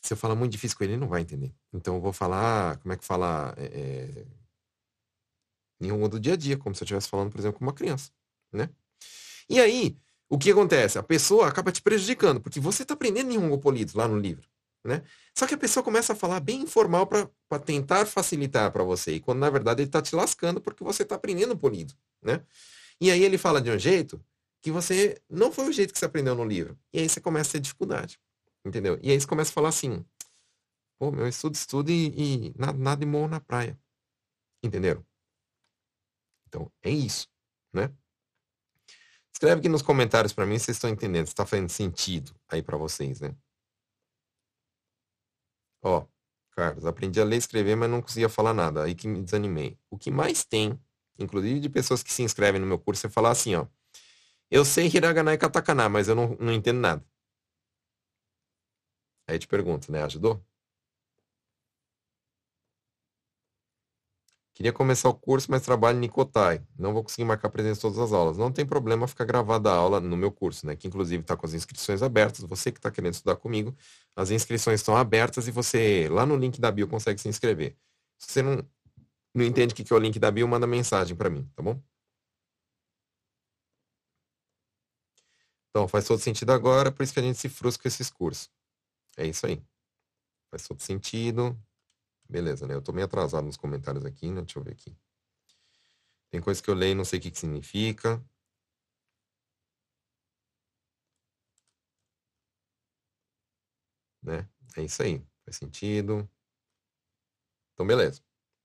A: Se eu falar muito difícil com ele, ele não vai entender. Então eu vou falar, como é que fala? É, nenhum do dia a dia, como se eu estivesse falando, por exemplo, com uma criança, né? E aí, o que acontece? A pessoa acaba te prejudicando, porque você está aprendendo nenhum polido lá no livro. Né? Só que a pessoa começa a falar bem informal para tentar facilitar para você. E quando na verdade ele está te lascando porque você está aprendendo polido. Né? E aí ele fala de um jeito que você não foi o jeito que você aprendeu no livro. E aí você começa a ter dificuldade. Entendeu? E aí você começa a falar assim: pô, meu estudo, estudo e, e nada, nada de morro na praia. Entenderam? Então é isso. Né? Escreve aqui nos comentários para mim se vocês estão entendendo, se está fazendo sentido aí para vocês, né? Ó, Carlos, aprendi a ler e escrever, mas não conseguia falar nada. Aí que me desanimei. O que mais tem, inclusive de pessoas que se inscrevem no meu curso, é falar assim, ó. Eu sei hiragana e katakana, mas eu não, não entendo nada. Aí te pergunto, né? Ajudou? Queria começar o curso, mas trabalho em Nicotai. Não vou conseguir marcar presença em todas as aulas. Não tem problema ficar gravada a aula no meu curso, né? Que inclusive está com as inscrições abertas. Você que está querendo estudar comigo, as inscrições estão abertas e você, lá no link da bio, consegue se inscrever. Se você não, não entende o que é o link da bio, manda mensagem para mim, tá bom? Então, faz todo sentido agora, por isso que a gente se frustra com esses cursos. É isso aí. Faz todo sentido. Beleza, né? Eu tô meio atrasado nos comentários aqui, né? Deixa eu ver aqui. Tem coisa que eu leio e não sei o que, que significa. Né? É isso aí. Faz sentido. Então, beleza.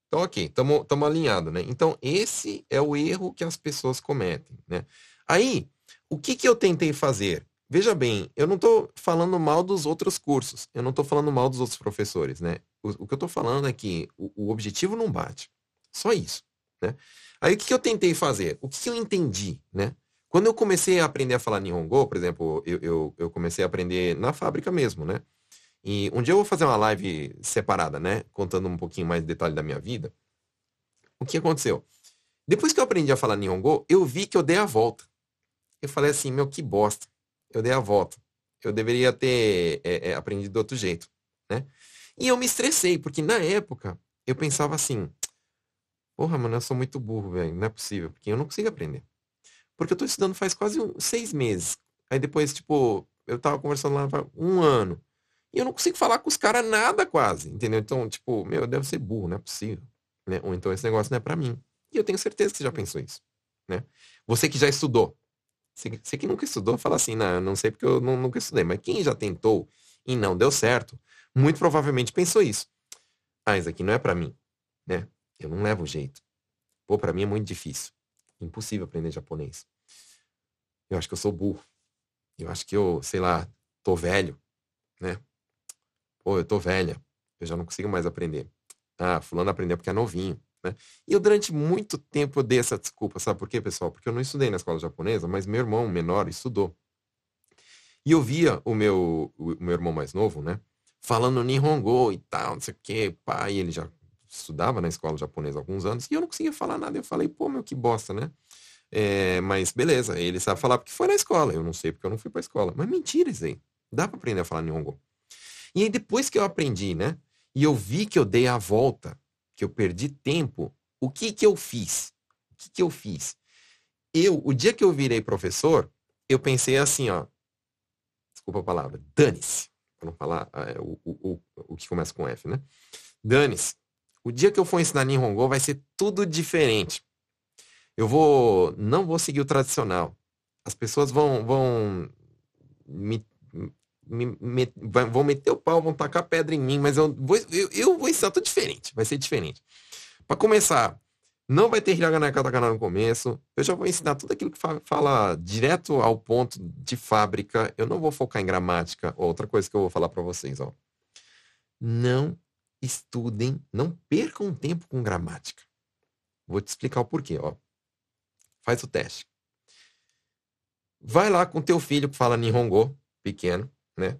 A: Então, ok. Estamos alinhados, né? Então, esse é o erro que as pessoas cometem, né? Aí, o que, que eu tentei fazer? Veja bem, eu não estou falando mal dos outros cursos, eu não estou falando mal dos outros professores, né? O, o que eu estou falando é que o, o, objetivo não bate. Só isso, né? Aí o que, que eu tentei fazer? O que, que, eu entendi, né? Quando eu comecei a aprender a falar Nihongo, por exemplo, eu, eu, eu comecei a aprender na fábrica mesmo, né? E um dia eu vou fazer uma live separada, né? Contando um pouquinho mais de detalhe da minha vida. O que aconteceu? Depois que eu aprendi a falar Nihongo, eu vi que eu dei a volta. Eu falei assim, meu, que bosta eu dei a volta. Eu deveria ter é, é, aprendido de outro jeito, né? E eu me estressei, porque na época eu pensava assim, porra, mano, eu sou muito burro, velho, não é possível, porque eu não consigo aprender. Porque eu tô estudando faz quase um, seis meses. Aí depois, tipo, eu tava conversando lá um ano. E eu não consigo falar com os caras nada quase, entendeu? Então, tipo, meu, eu devo ser burro, não é possível. Né? Ou então esse negócio não é para mim. E eu tenho certeza que você já pensou isso. Né? Você que já estudou, você, que nunca estudou, fala assim, não, não sei porque eu não, nunca estudei. Mas quem já tentou e não deu certo, muito provavelmente pensou isso. Ah, isso aqui não é para mim, né? Eu não levo jeito. Pô, para mim é muito difícil. Impossível aprender japonês. Eu acho que eu sou burro. Eu acho que eu, sei lá, tô velho, né? Pô, eu tô velha. Eu já não consigo mais aprender. Ah, fulano aprendeu porque é novinho. Né? E eu, durante muito tempo, eu dei essa desculpa. Sabe por quê, pessoal? Porque eu não estudei na escola japonesa, mas meu irmão menor estudou. E eu via o meu, o meu irmão mais novo, né? Falando Nihongo e tal, não sei o quê. Pai, ele já estudava na escola japonesa há alguns anos. E eu não conseguia falar nada. Eu falei, pô, meu, que bosta, né? É, mas beleza, ele sabe falar porque foi na escola. Eu não sei porque eu não fui pra escola. Mas mentira isso aí. Dá pra aprender a falar Nihongo. E aí depois que eu aprendi, né? E eu vi que eu dei a volta que eu perdi tempo, o que que eu fiz? O que que eu fiz? Eu, o dia que eu virei professor, eu pensei assim, ó, desculpa a palavra, dane-se, para não falar é, o, o, o, o que começa com F, né? Dane-se. O dia que eu for ensinar Nihongo vai ser tudo diferente. Eu vou, não vou seguir o tradicional. As pessoas vão, vão me me, me, vão meter o pau, vão tacar pedra em mim, mas eu vou, eu, eu vou ensinar tudo diferente. Vai ser diferente. Para começar, não vai ter hiragana katakana no começo. Eu já vou ensinar tudo aquilo que fala, fala direto ao ponto de fábrica. Eu não vou focar em gramática. Outra coisa que eu vou falar para vocês, ó. Não estudem, não percam tempo com gramática. Vou te explicar o porquê, ó. Faz o teste. Vai lá com teu filho que fala Nihongo, pequeno né?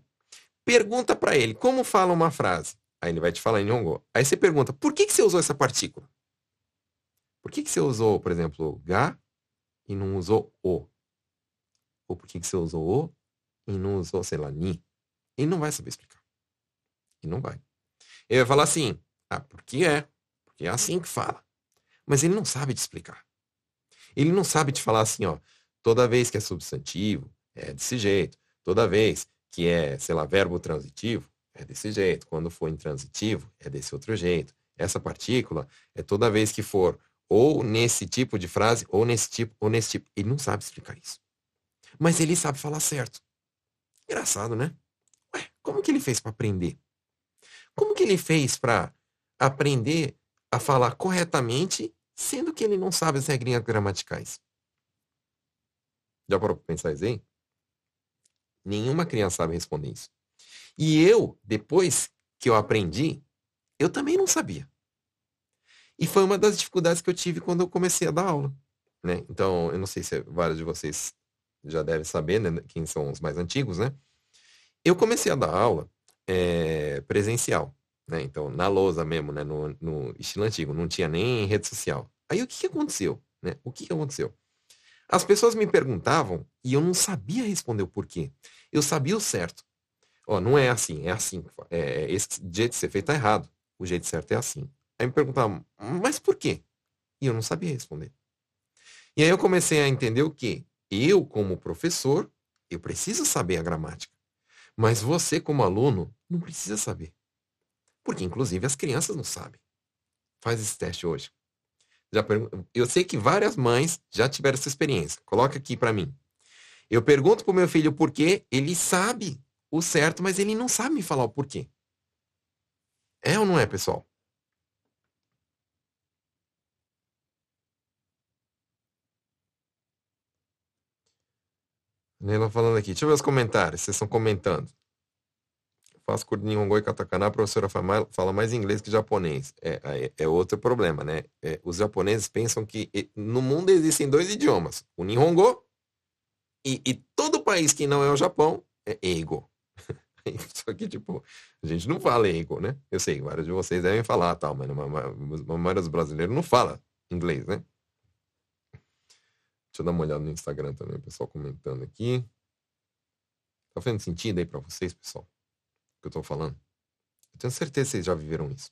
A: Pergunta para ele como fala uma frase. Aí ele vai te falar em Nihongo. Aí você pergunta, por que, que você usou essa partícula? Por que, que você usou, por exemplo, ga e não usou o? Ou por que, que você usou o e não usou, sei lá, ni? Ele não vai saber explicar. Ele não vai. Ele vai falar assim, ah, porque é. Porque é assim que fala. Mas ele não sabe te explicar. Ele não sabe te falar assim, ó, toda vez que é substantivo, é desse jeito. Toda vez que é, sei lá, verbo transitivo, é desse jeito. Quando for intransitivo, é desse outro jeito. Essa partícula é toda vez que for ou nesse tipo de frase, ou nesse tipo, ou nesse tipo. Ele não sabe explicar isso. Mas ele sabe falar certo. Engraçado, né? Ué, como que ele fez para aprender? Como que ele fez para aprender a falar corretamente, sendo que ele não sabe as regrinhas gramaticais? Já parou para pensar isso? Nenhuma criança sabe responder isso. E eu, depois que eu aprendi, Eu também não sabia. E foi uma das dificuldades que eu tive quando eu comecei a dar aula. Né? Então, eu não sei se vários de vocês já devem saber, né? quem são os mais antigos, né? Eu comecei a dar aula é, presencial, né? Então, na lousa mesmo, né? No, no, estilo antigo, não tinha nem rede social. Aí o que, que aconteceu? Né? O que, que aconteceu? As pessoas me perguntavam e eu não sabia responder o porquê. Eu sabia o certo. Ó, não é assim, é assim. É, esse jeito de ser feito tá errado. O jeito certo é assim. Aí me perguntavam, mas por quê? E eu não sabia responder. E aí eu comecei a entender o quê? Eu, como professor, eu preciso saber a gramática. Mas você, como aluno, não precisa saber. Porque, inclusive, as crianças não sabem. Faz esse teste hoje. Já pergun... Eu sei que várias mães já tiveram essa experiência. Coloca aqui para mim. Eu pergunto pro meu filho por quê, ele sabe o certo, mas ele não sabe me falar o porquê. É ou não é, pessoal? Neila falando aqui. Deixa eu ver os comentários. Vocês estão comentando. Faço curso de Nihongo e Katakana, a professora fala mais inglês que japonês. É, é, é outro problema, né? É, os japoneses pensam que no mundo existem dois idiomas. O Nihongo e, e todo país que não é o Japão é Eigo. Só que, tipo, a gente não fala Eigo, né? Eu sei, vários de vocês devem falar tal, mas a maioria dos brasileiros não fala inglês, né? Deixa eu dar uma olhada no Instagram também, o pessoal comentando aqui. Tá fazendo sentido aí para vocês, pessoal? Que eu tô falando? Eu tenho certeza que vocês já viveram isso.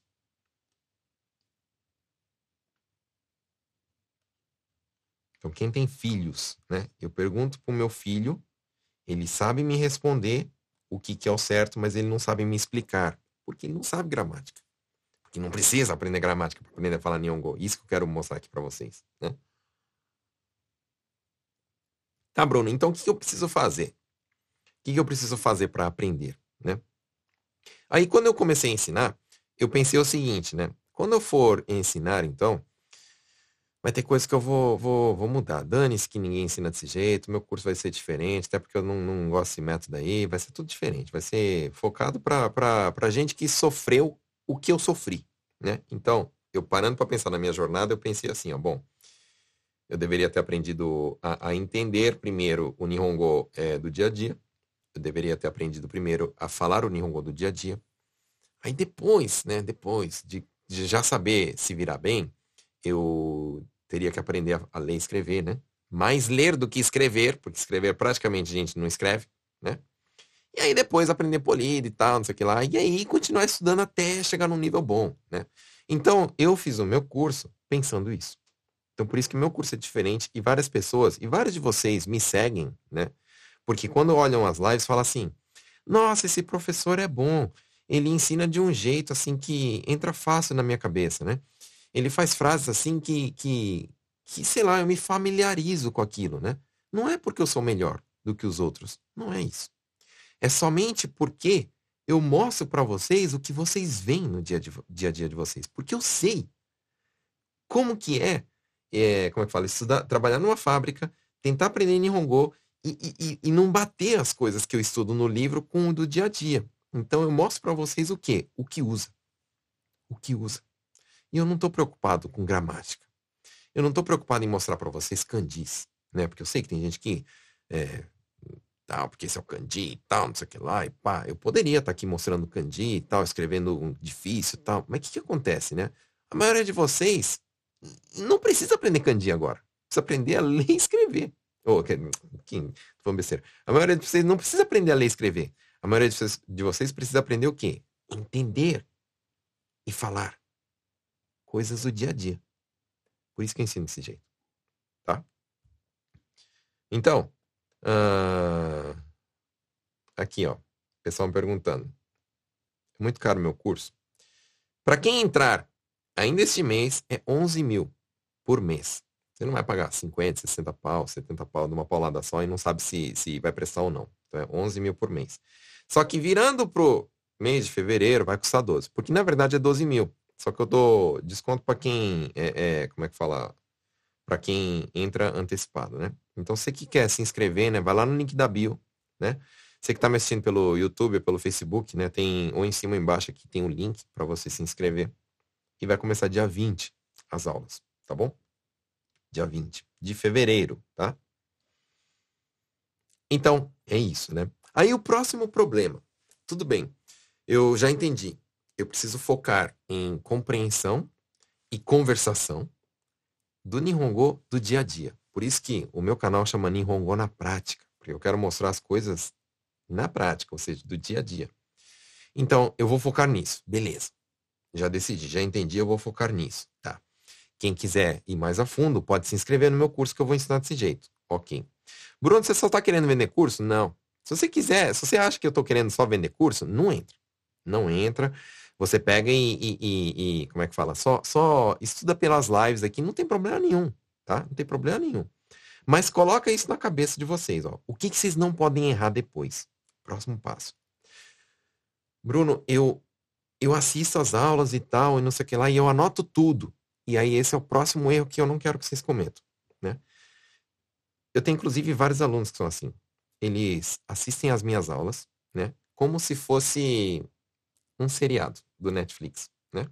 A: Então, quem tem filhos, né? Eu pergunto pro meu filho, ele sabe me responder o que, que é o certo, mas ele não sabe me explicar, porque ele não sabe gramática. Porque não precisa aprender gramática para aprender a falar Nihongo. Isso que eu quero mostrar aqui para vocês, né? Tá, Bruno, então o que eu preciso fazer? O que eu preciso fazer para aprender, né? Aí, quando eu comecei a ensinar, eu pensei o seguinte, né? Quando eu for ensinar, então, vai ter coisas que eu vou, vou, vou mudar. Dane-se que ninguém ensina desse jeito, meu curso vai ser diferente, até porque eu não, não gosto desse método aí, vai ser tudo diferente. Vai ser focado para gente que sofreu o que eu sofri, né? Então, eu parando para pensar na minha jornada, eu pensei assim, ó, bom, eu deveria ter aprendido a, a entender primeiro o Nihongo é, do dia a dia. Eu deveria ter aprendido primeiro a falar o Nihongo do dia a dia. Aí depois, né, depois de, de já saber se virar bem, eu teria que aprender a, a ler e escrever, né? Mais ler do que escrever, porque escrever praticamente a gente não escreve, né? E aí depois aprender polido e tal, não sei o que lá. E aí continuar estudando até chegar num nível bom, né? Então, eu fiz o meu curso pensando isso. Então, por isso que meu curso é diferente e várias pessoas, e vários de vocês me seguem, né? Porque quando olham as lives, falam assim: nossa, esse professor é bom. Ele ensina de um jeito assim que entra fácil na minha cabeça, né? Ele faz frases assim que, que, que, sei lá, eu me familiarizo com aquilo, né? Não é porque eu sou melhor do que os outros. Não é isso. É somente porque eu mostro para vocês o que vocês veem no dia, de, dia a dia de vocês. Porque eu sei como que é é, como é que fala, estudar, trabalhar numa fábrica, tentar aprender Nihongo e, e, e não bater as coisas que eu estudo no livro com o do dia a dia. Então eu mostro para vocês o que? O que usa. O que usa. E eu não estou preocupado com gramática. Eu não estou preocupado em mostrar para vocês candis, né? Porque eu sei que tem gente que é, tal, porque esse é o kanji e tal, não sei o que lá, e pá. Eu poderia estar tá aqui mostrando kanji e tal, escrevendo um difícil e tal. Mas o que, que acontece, né? A maioria de vocês não precisa aprender kanji agora. Precisa aprender a ler e escrever. Oh, que, que, vamos. A maioria de vocês não precisa aprender a ler e escrever. A maioria de vocês, de vocês precisa aprender o quê? Entender e falar coisas do dia a dia. Por isso que eu ensino desse jeito. Tá? Então, uh, aqui, ó. Pessoal me perguntando. É muito caro o meu curso. Para quem entrar Ainda este mês é 11 mil por mês. Você não vai pagar 50, 60 pau, 70 pau de uma paulada só e não sabe se, se vai prestar ou não. Então é 11 mil por mês. Só que virando pro mês de fevereiro vai custar 12. Porque na verdade é 12 mil. Só que eu dou desconto para quem é, é, como é que fala? Para quem entra antecipado, né? Então você que quer se inscrever, né? Vai lá no link da bio, né? Você que está me assistindo pelo YouTube, pelo Facebook, né? Tem, ou em cima ou embaixo aqui tem um link para você se inscrever. E vai começar dia 20 as aulas, tá bom? Dia 20 de fevereiro, tá? Então, é isso, né? Aí o próximo problema. Tudo bem, eu já entendi. Eu preciso focar em compreensão e conversação do Nihongo do dia a dia. Por isso que o meu canal chama Nihongo na prática, porque eu quero mostrar as coisas na prática, ou seja, do dia a dia. Então, eu vou focar nisso. Beleza. Já decidi, já entendi, eu vou focar nisso. Tá. Quem quiser ir mais a fundo, pode se inscrever no meu curso que eu vou ensinar desse jeito. Ok. Bruno, você só está querendo vender curso? Não. Se você quiser, se você acha que eu estou querendo só vender curso, não entra. Não entra. Você pega e, e, e, e, como é que fala? Só, só estuda pelas lives aqui, não tem problema nenhum, tá? Não tem problema nenhum. Mas coloca isso na cabeça de vocês, ó. O que, que vocês não podem errar depois? Próximo passo. Bruno, eu eu assisto as aulas e tal, e não sei o que lá, e eu anoto tudo. E aí esse é o próximo erro que eu não quero que vocês cometam, né? Eu tenho inclusive vários alunos que são assim. Eles assistem às minhas aulas, né? Como se fosse um seriado do Netflix, né?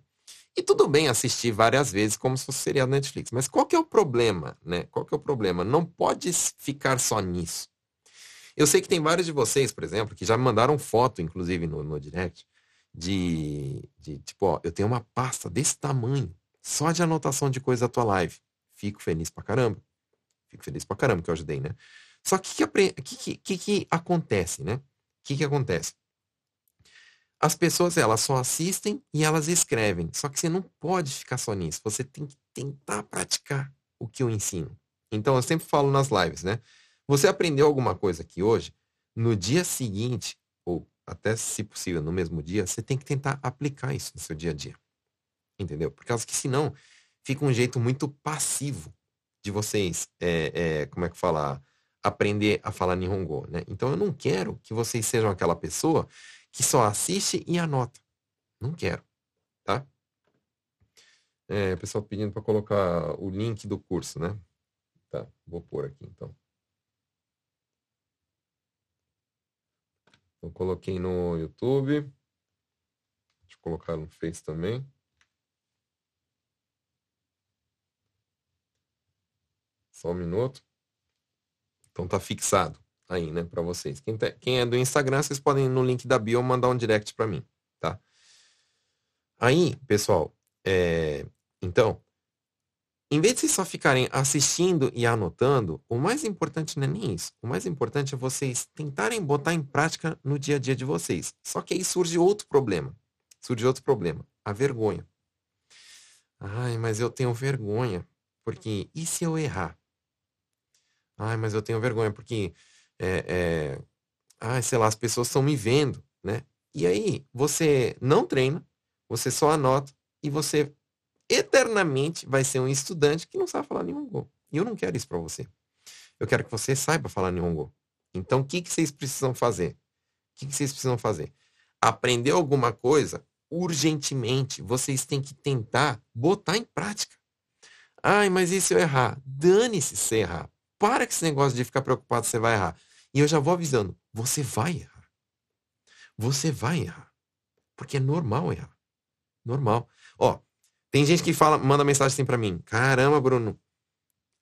A: E tudo bem assistir várias vezes como se fosse seriado Netflix, mas qual que é o problema, né? Qual que é o problema? Não pode ficar só nisso. Eu sei que tem vários de vocês, por exemplo, que já me mandaram foto, inclusive, no, no direct, de, de tipo, ó, eu tenho uma pasta desse tamanho, só de anotação de coisa da tua live. Fico feliz pra caramba. Fico feliz pra caramba que eu ajudei, né? Só que que, que, que, que, acontece, né? O que, que acontece? As pessoas, elas só assistem e elas escrevem. Só que você não pode ficar só nisso. Você tem que tentar praticar o que eu ensino. Então, eu sempre falo nas lives, né? Você aprendeu alguma coisa aqui hoje, no dia seguinte, ou até se possível no mesmo dia, você tem que tentar aplicar isso no seu dia a dia. Entendeu? Por causa que senão fica um jeito muito passivo de vocês, é, é, como é que falar, aprender a falar Nihongo, né? Então eu não quero que vocês sejam aquela pessoa que só assiste e anota. Não quero, tá? É, pessoal pedindo para colocar o link do curso, né? Tá, vou pôr aqui então. Eu coloquei no YouTube. Deixa eu colocar no Face também. Só um minuto. Então tá fixado aí, né, para vocês. Quem, tá, quem, é do Instagram, vocês podem no link da bio mandar um direct para mim, tá? Aí, pessoal, é, então, em vez de vocês só ficarem assistindo e anotando, o mais importante não é nem isso. O mais importante é vocês tentarem botar em prática no dia a dia de vocês. Só que aí surge outro problema. Surge outro problema. A vergonha. Ai, mas eu tenho vergonha. Porque e se eu errar? Ai, mas eu tenho vergonha porque, é, é, ai, sei lá, as pessoas estão me vendo, né? E aí, você não treina, você só anota e você eternamente vai ser um estudante que não sabe falar Nihongo. E eu não quero isso para você. Eu quero que você saiba falar Nihongo. Então, o que, que vocês precisam fazer? O que, que vocês precisam fazer? Aprender alguma coisa urgentemente. Vocês têm que tentar botar em prática. Ai, mas e se eu errar? Dane-se se errar. Para com esse negócio de ficar preocupado se você vai errar. E eu já vou avisando, você vai errar. Você vai errar. Porque é normal errar. Normal. Ó, tem gente que fala, manda mensagem assim para mim. Caramba, Bruno,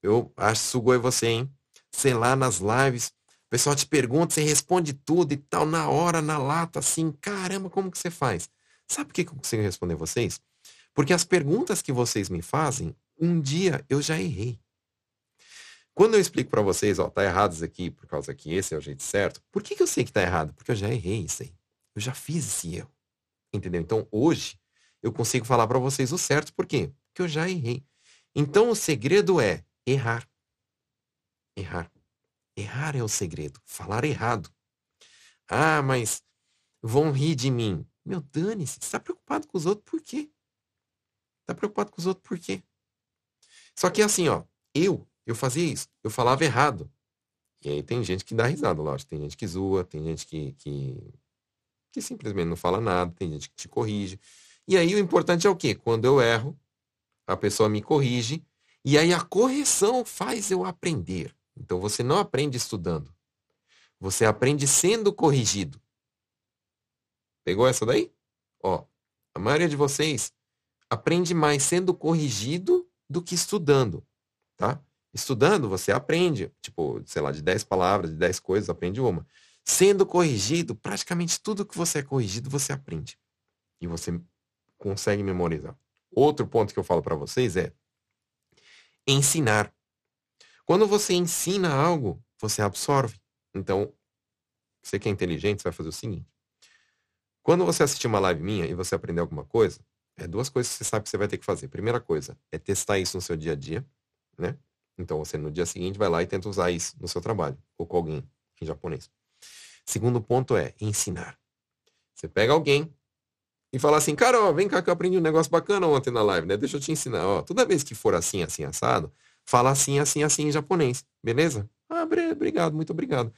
A: eu acho sugoi você, hein? Sei lá, nas lives, o pessoal te pergunta, você responde tudo e tal, na hora, na lata, assim. Caramba, como que você faz? Sabe por que eu consigo responder vocês? Porque as perguntas que vocês me fazem, um dia eu já errei. Quando eu explico para vocês, ó, tá errado isso aqui por causa que esse é o jeito certo, por que, que eu sei que tá errado? Porque eu já errei isso aí. Eu já fiz esse erro. Entendeu? Então, hoje, eu consigo falar para vocês o certo. Por quê? Porque eu já errei. Então o segredo é errar. Errar. Errar é o segredo. Falar errado. Ah, mas vão rir de mim. Meu, dane-se. Você está preocupado com os outros por quê? Está preocupado com os outros por quê? Só que assim, ó, eu, eu fazia isso. Eu falava errado. E aí tem gente que dá risada, lógico. Tem gente que zoa, tem gente que, que, que simplesmente não fala nada, tem gente que te corrige. E aí o importante é o quê? Quando eu erro, a pessoa me corrige, e aí a correção faz eu aprender. Então você não aprende estudando. Você aprende sendo corrigido. Pegou essa daí? Ó, a maioria de vocês aprende mais sendo corrigido do que estudando, tá? Estudando, você aprende, tipo, sei lá, de 10 palavras, de 10 coisas, aprende uma. Sendo corrigido, praticamente tudo que você é corrigido, você aprende. E você consegue memorizar. Outro ponto que eu falo para vocês é ensinar. Quando você ensina algo, você absorve. Então, você que é inteligente, você vai fazer o seguinte. Quando você assistir uma live minha e você aprender alguma coisa, é duas coisas que você sabe que você vai ter que fazer. Primeira coisa é testar isso no seu dia a dia, né? Então você no dia seguinte vai lá e tenta usar isso no seu trabalho ou com alguém em japonês. Segundo ponto é ensinar. Você pega alguém e fala assim, cara, ó, vem cá que eu aprendi um negócio bacana ontem na live, né? Deixa eu te ensinar. Ó, toda vez que for assim, assim, assado, fala assim, assim, assim em japonês, beleza? Ah, obrigado, muito obrigado.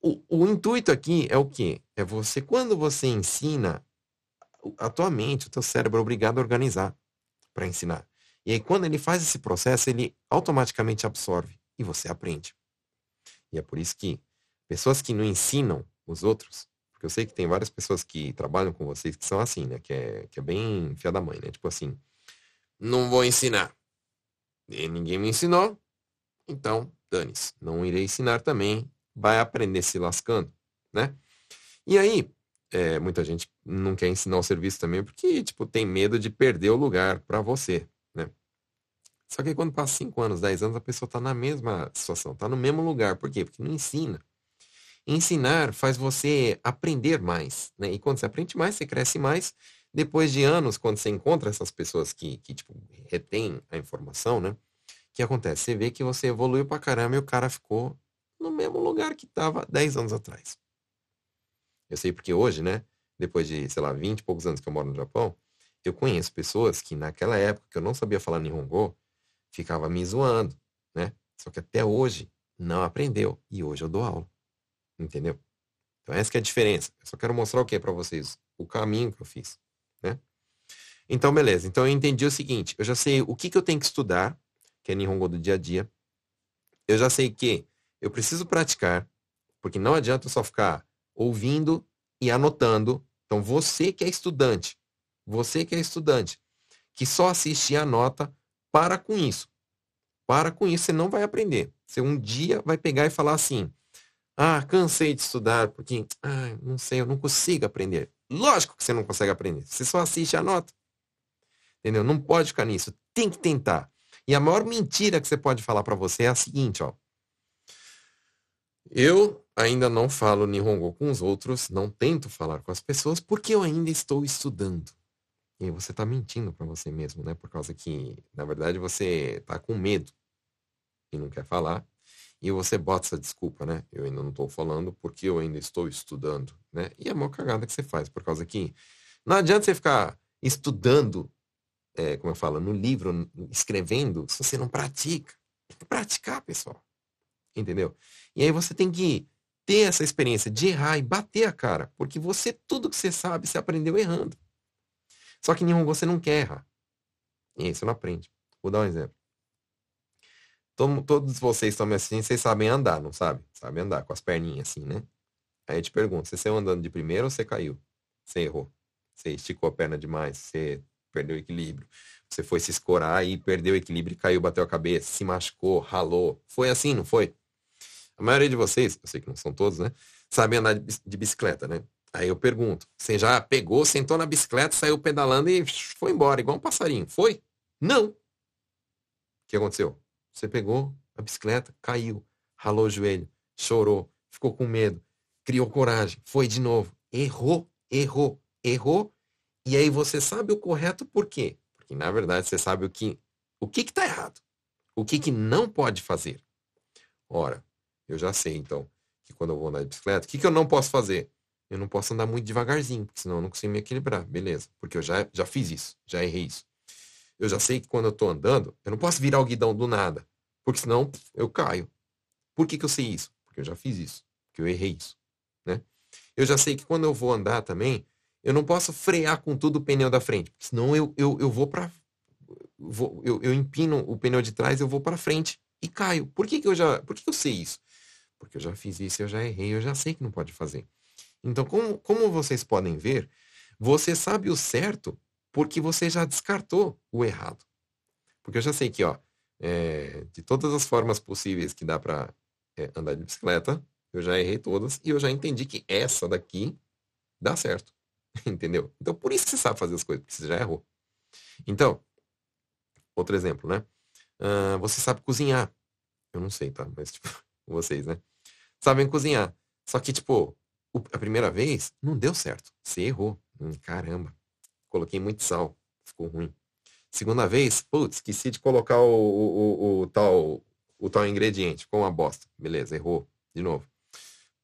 A: O, o intuito aqui é o quê? É você, quando você ensina, a tua mente, o teu cérebro é obrigado a organizar para ensinar. E aí, quando ele faz esse processo, ele automaticamente absorve e você aprende. E é por isso que pessoas que não ensinam os outros, porque eu sei que tem várias pessoas que trabalham com vocês que são assim, né? Que é, que é bem fia da mãe, né? Tipo assim, não vou ensinar. E ninguém me ensinou, então dane-se. Não irei ensinar também, vai aprender se lascando, né? E aí, é, muita gente não quer ensinar o serviço também porque, tipo, tem medo de perder o lugar para você? Só que quando passa 5 anos, 10 anos, a pessoa está na mesma situação, está no mesmo lugar. Por quê? Porque não ensina. Ensinar faz você aprender mais, né? E quando você aprende mais, você cresce mais. Depois de anos, quando você encontra essas pessoas que, que tipo, retêm a informação, né? O que acontece? Você vê que você evoluiu pra caramba e o cara ficou no mesmo lugar que estava 10 anos atrás. Eu sei porque hoje, né, depois de, sei lá, 20 e poucos anos que eu moro no Japão, eu conheço pessoas que naquela época que eu não sabia falar Nihongo, ficava me zoando, né? Só que até hoje não aprendeu e hoje eu dou aula. Entendeu? Então essa é a diferença. Eu só quero mostrar o que para vocês, o caminho que eu fiz, né? Então beleza. Então eu entendi o seguinte, eu já sei o que que eu tenho que estudar, que é Nihongo do dia a dia. Eu já sei que eu preciso praticar, porque não adianta só ficar ouvindo e anotando. Então, você que é estudante, você que é estudante, que só assiste e anota, para com isso. Para com isso, você não vai aprender. Você um dia vai pegar e falar assim: Ah, cansei de estudar, porque, ah, não sei, eu não consigo aprender. Lógico que você não consegue aprender. Você só assiste e anota. Entendeu? Não pode ficar nisso. Tem que tentar. E a maior mentira que você pode falar para você é a seguinte, ó. Eu ainda não falo Nihongo com os outros, não tento falar com as pessoas, porque eu ainda estou estudando. E você está mentindo para você mesmo, né? Por causa que, na verdade, você está com medo e não quer falar. E você bota essa desculpa, né? Eu ainda não estou falando porque eu ainda estou estudando, né? E é uma cagada que você faz, por causa que não adianta você ficar estudando, é, como eu falo, no livro, escrevendo, se você não pratica. Tem que praticar, pessoal. Entendeu? E aí você tem que ter essa experiência de errar e bater a cara, porque você, tudo que você sabe, você aprendeu errando. Só que nenhum você não quer errar. E aí você não aprende. Vou dar um exemplo. Todo, todos vocês estão me assistindo, vocês sabem andar, não sabe? Sabem andar com as perninhas assim, né? Aí eu te pergunto, você saiu andando de primeiro ou você caiu? Você errou? Você esticou a perna demais? Você perdeu o equilíbrio? Você foi se escorar e perdeu o equilíbrio, caiu, bateu a cabeça, se machucou, ralou. Foi assim, não foi? A maioria de vocês, eu sei que não são todos, né? Sabem andar de bicicleta, né? Aí eu pergunto, você já pegou, sentou na bicicleta, saiu pedalando e foi embora, igual um passarinho. Foi? Não. O que aconteceu? Você pegou a bicicleta, caiu, ralou o joelho, chorou, ficou com medo, criou coragem, foi de novo, errou, errou, errou. E aí você sabe o correto por quê? Porque na verdade você sabe o que o que está errado, o que, que não pode fazer. Ora, eu já sei, então, que quando eu vou de bicicleta, o que, que eu não posso fazer? Eu não posso andar muito devagarzinho, porque senão eu não consigo me equilibrar. Beleza, porque eu já, já fiz isso, já errei isso. Eu já sei que quando eu estou andando, eu não posso virar o guidão do nada, porque senão eu caio. Por que, que eu sei isso? Porque eu já fiz isso, porque eu errei isso. Né? Eu já sei que quando eu vou andar também, eu não posso frear com tudo o pneu da frente, porque senão eu, eu, eu vou para. eu, eu empino o pneu de trás, eu vou para frente e caio. Por que, que eu já. Por que, que eu sei isso? Porque eu já fiz isso, eu já errei, eu já sei que não pode fazer. Então, como, como vocês podem ver, você sabe o certo porque você já descartou o errado. Porque eu já sei que, ó, é, de todas as formas possíveis que dá para é, andar de bicicleta, eu já errei todas e eu já entendi que essa daqui dá certo. Entendeu? Então, por isso você sabe fazer as coisas, porque você já errou. Então, outro exemplo, né? Uh, você sabe cozinhar. Eu não sei, tá? Mas, tipo, vocês, né? Sabem cozinhar. Só que, tipo, a primeira vez não deu certo. Você errou. Hum, caramba. Coloquei muito sal. Ficou ruim. Segunda vez, putz, esqueci de colocar o, o, o, o, tal, o tal ingrediente. com uma bosta. Beleza, errou. De novo.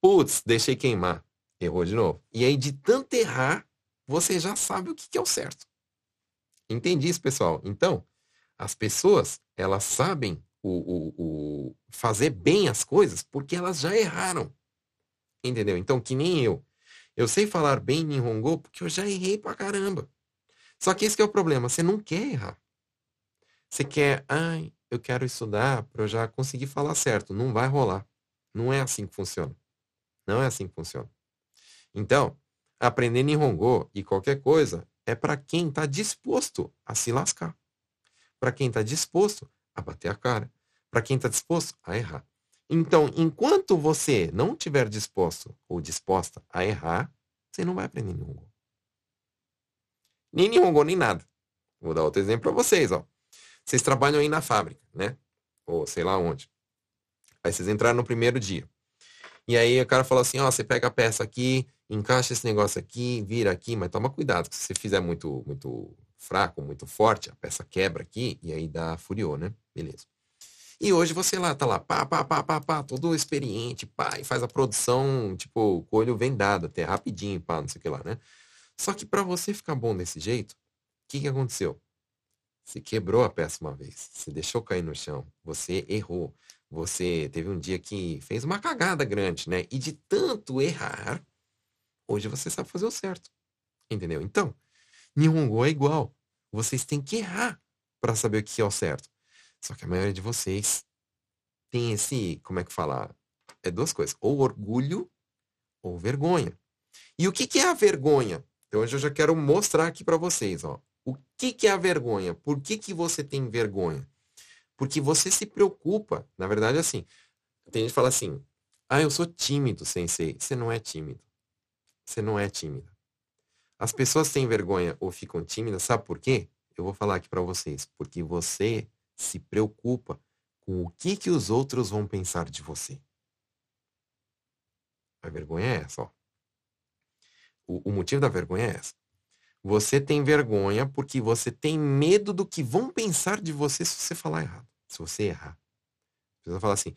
A: Putz, deixei queimar. Errou de novo. E aí, de tanto errar, você já sabe o que, que é o certo. Entendi isso, pessoal. Então, as pessoas, elas sabem o, o, o, fazer bem as coisas porque elas já erraram. Entendeu? Então, que nem eu. Eu sei falar bem em Nihongo porque eu já errei pra caramba. Só que esse que é o problema, você não quer errar. Você quer, ai, eu quero estudar para eu já conseguir falar certo. Não vai rolar. Não é assim que funciona. Não é assim que funciona. Então, aprender Nihongo e qualquer coisa é para quem está disposto a se lascar. Para quem está disposto a bater a cara. Para quem está disposto a errar. Então, enquanto você não estiver disposto ou disposta a errar, você não vai aprender Nihongo. Nem Nihongo, nem nada. Vou dar outro exemplo para vocês. Ó. Vocês trabalham aí na fábrica, né? Ou sei lá onde. Aí vocês entraram no primeiro dia. E aí o cara falou assim, ó, você pega a peça aqui, encaixa esse negócio aqui, vira aqui, mas toma cuidado, se você fizer muito, muito fraco, muito forte, a peça quebra aqui e aí dá furiô, né? Beleza. E hoje você lá, tá lá, pá, pá, pá, pá, pá, todo experiente, pá, e faz a produção, tipo, com o olho vendado, até rapidinho, pá, não sei o que lá, né? Só que para você ficar bom desse jeito, o que, que aconteceu? Você quebrou a peça uma vez, você deixou cair no chão, você errou, você teve um dia que fez uma cagada grande, né? E de tanto errar, hoje você sabe fazer o certo. Entendeu? Então, Nihongo é igual. Vocês têm que errar para saber o que é o certo. Só que a maioria de vocês tem esse, como é que fala? É duas coisas, ou orgulho ou vergonha. E o que, que é a vergonha? Então hoje eu já quero mostrar aqui para vocês, ó. O que, que é a vergonha? Por que, que você tem vergonha? Porque você se preocupa. Na verdade, assim, tem gente que fala assim, ah, eu sou tímido, sensei. Você não é tímido. Você não é tímida. As pessoas têm vergonha ou ficam tímidas, sabe por quê? Eu vou falar aqui para vocês. Porque você se preocupa com o que, que os outros vão pensar de você. A vergonha é essa, ó. O, o motivo da vergonha é essa. Você tem vergonha porque você tem medo do que vão pensar de você se você falar errado. Se você errar. Você vai falar assim,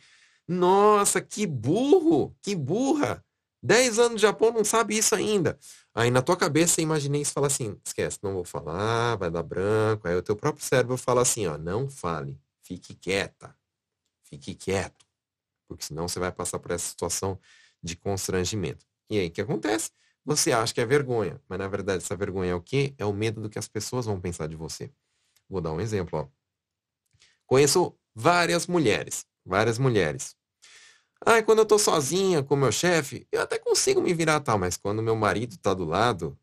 A: nossa, que burro, que burra. Dez anos de Japão não sabe isso ainda. Aí na tua cabeça imaginei isso fala assim, esquece, não vou falar, vai dar branco. Aí o teu próprio cérebro fala assim, ó, não fale, fique quieta, fique quieto. Porque senão você vai passar por essa situação de constrangimento. E aí o que acontece? Você acha que é vergonha, mas na verdade essa vergonha é o quê? É o medo do que as pessoas vão pensar de você. Vou dar um exemplo. Ó. Conheço várias mulheres, várias mulheres. Ah, quando eu tô sozinha com meu chefe, eu até consigo me virar tal, mas quando meu marido tá do lado,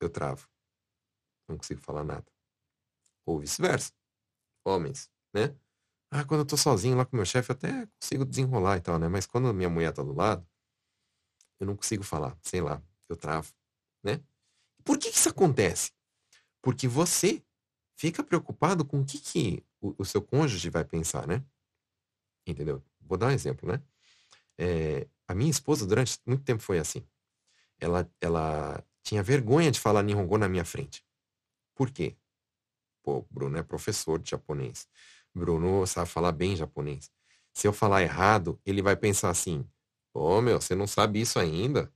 A: eu travo. Não consigo falar nada. Ou vice-versa. Homens, né? Ah, quando eu tô sozinho lá com meu chefe, eu até consigo desenrolar e tal, né? Mas quando minha mulher tá do lado, eu não consigo falar, sei lá, eu travo, né? Por que isso acontece? Porque você fica preocupado com o que, que o, o seu cônjuge vai pensar, né? Entendeu? Vou dar um exemplo, né? É, a minha esposa, durante muito tempo, foi assim. Ela, ela tinha vergonha de falar Nihongo na minha frente. Por quê? Pô, Bruno é professor de japonês. Bruno sabe falar bem japonês. Se eu falar errado, ele vai pensar assim: Ô, meu, você não sabe isso ainda?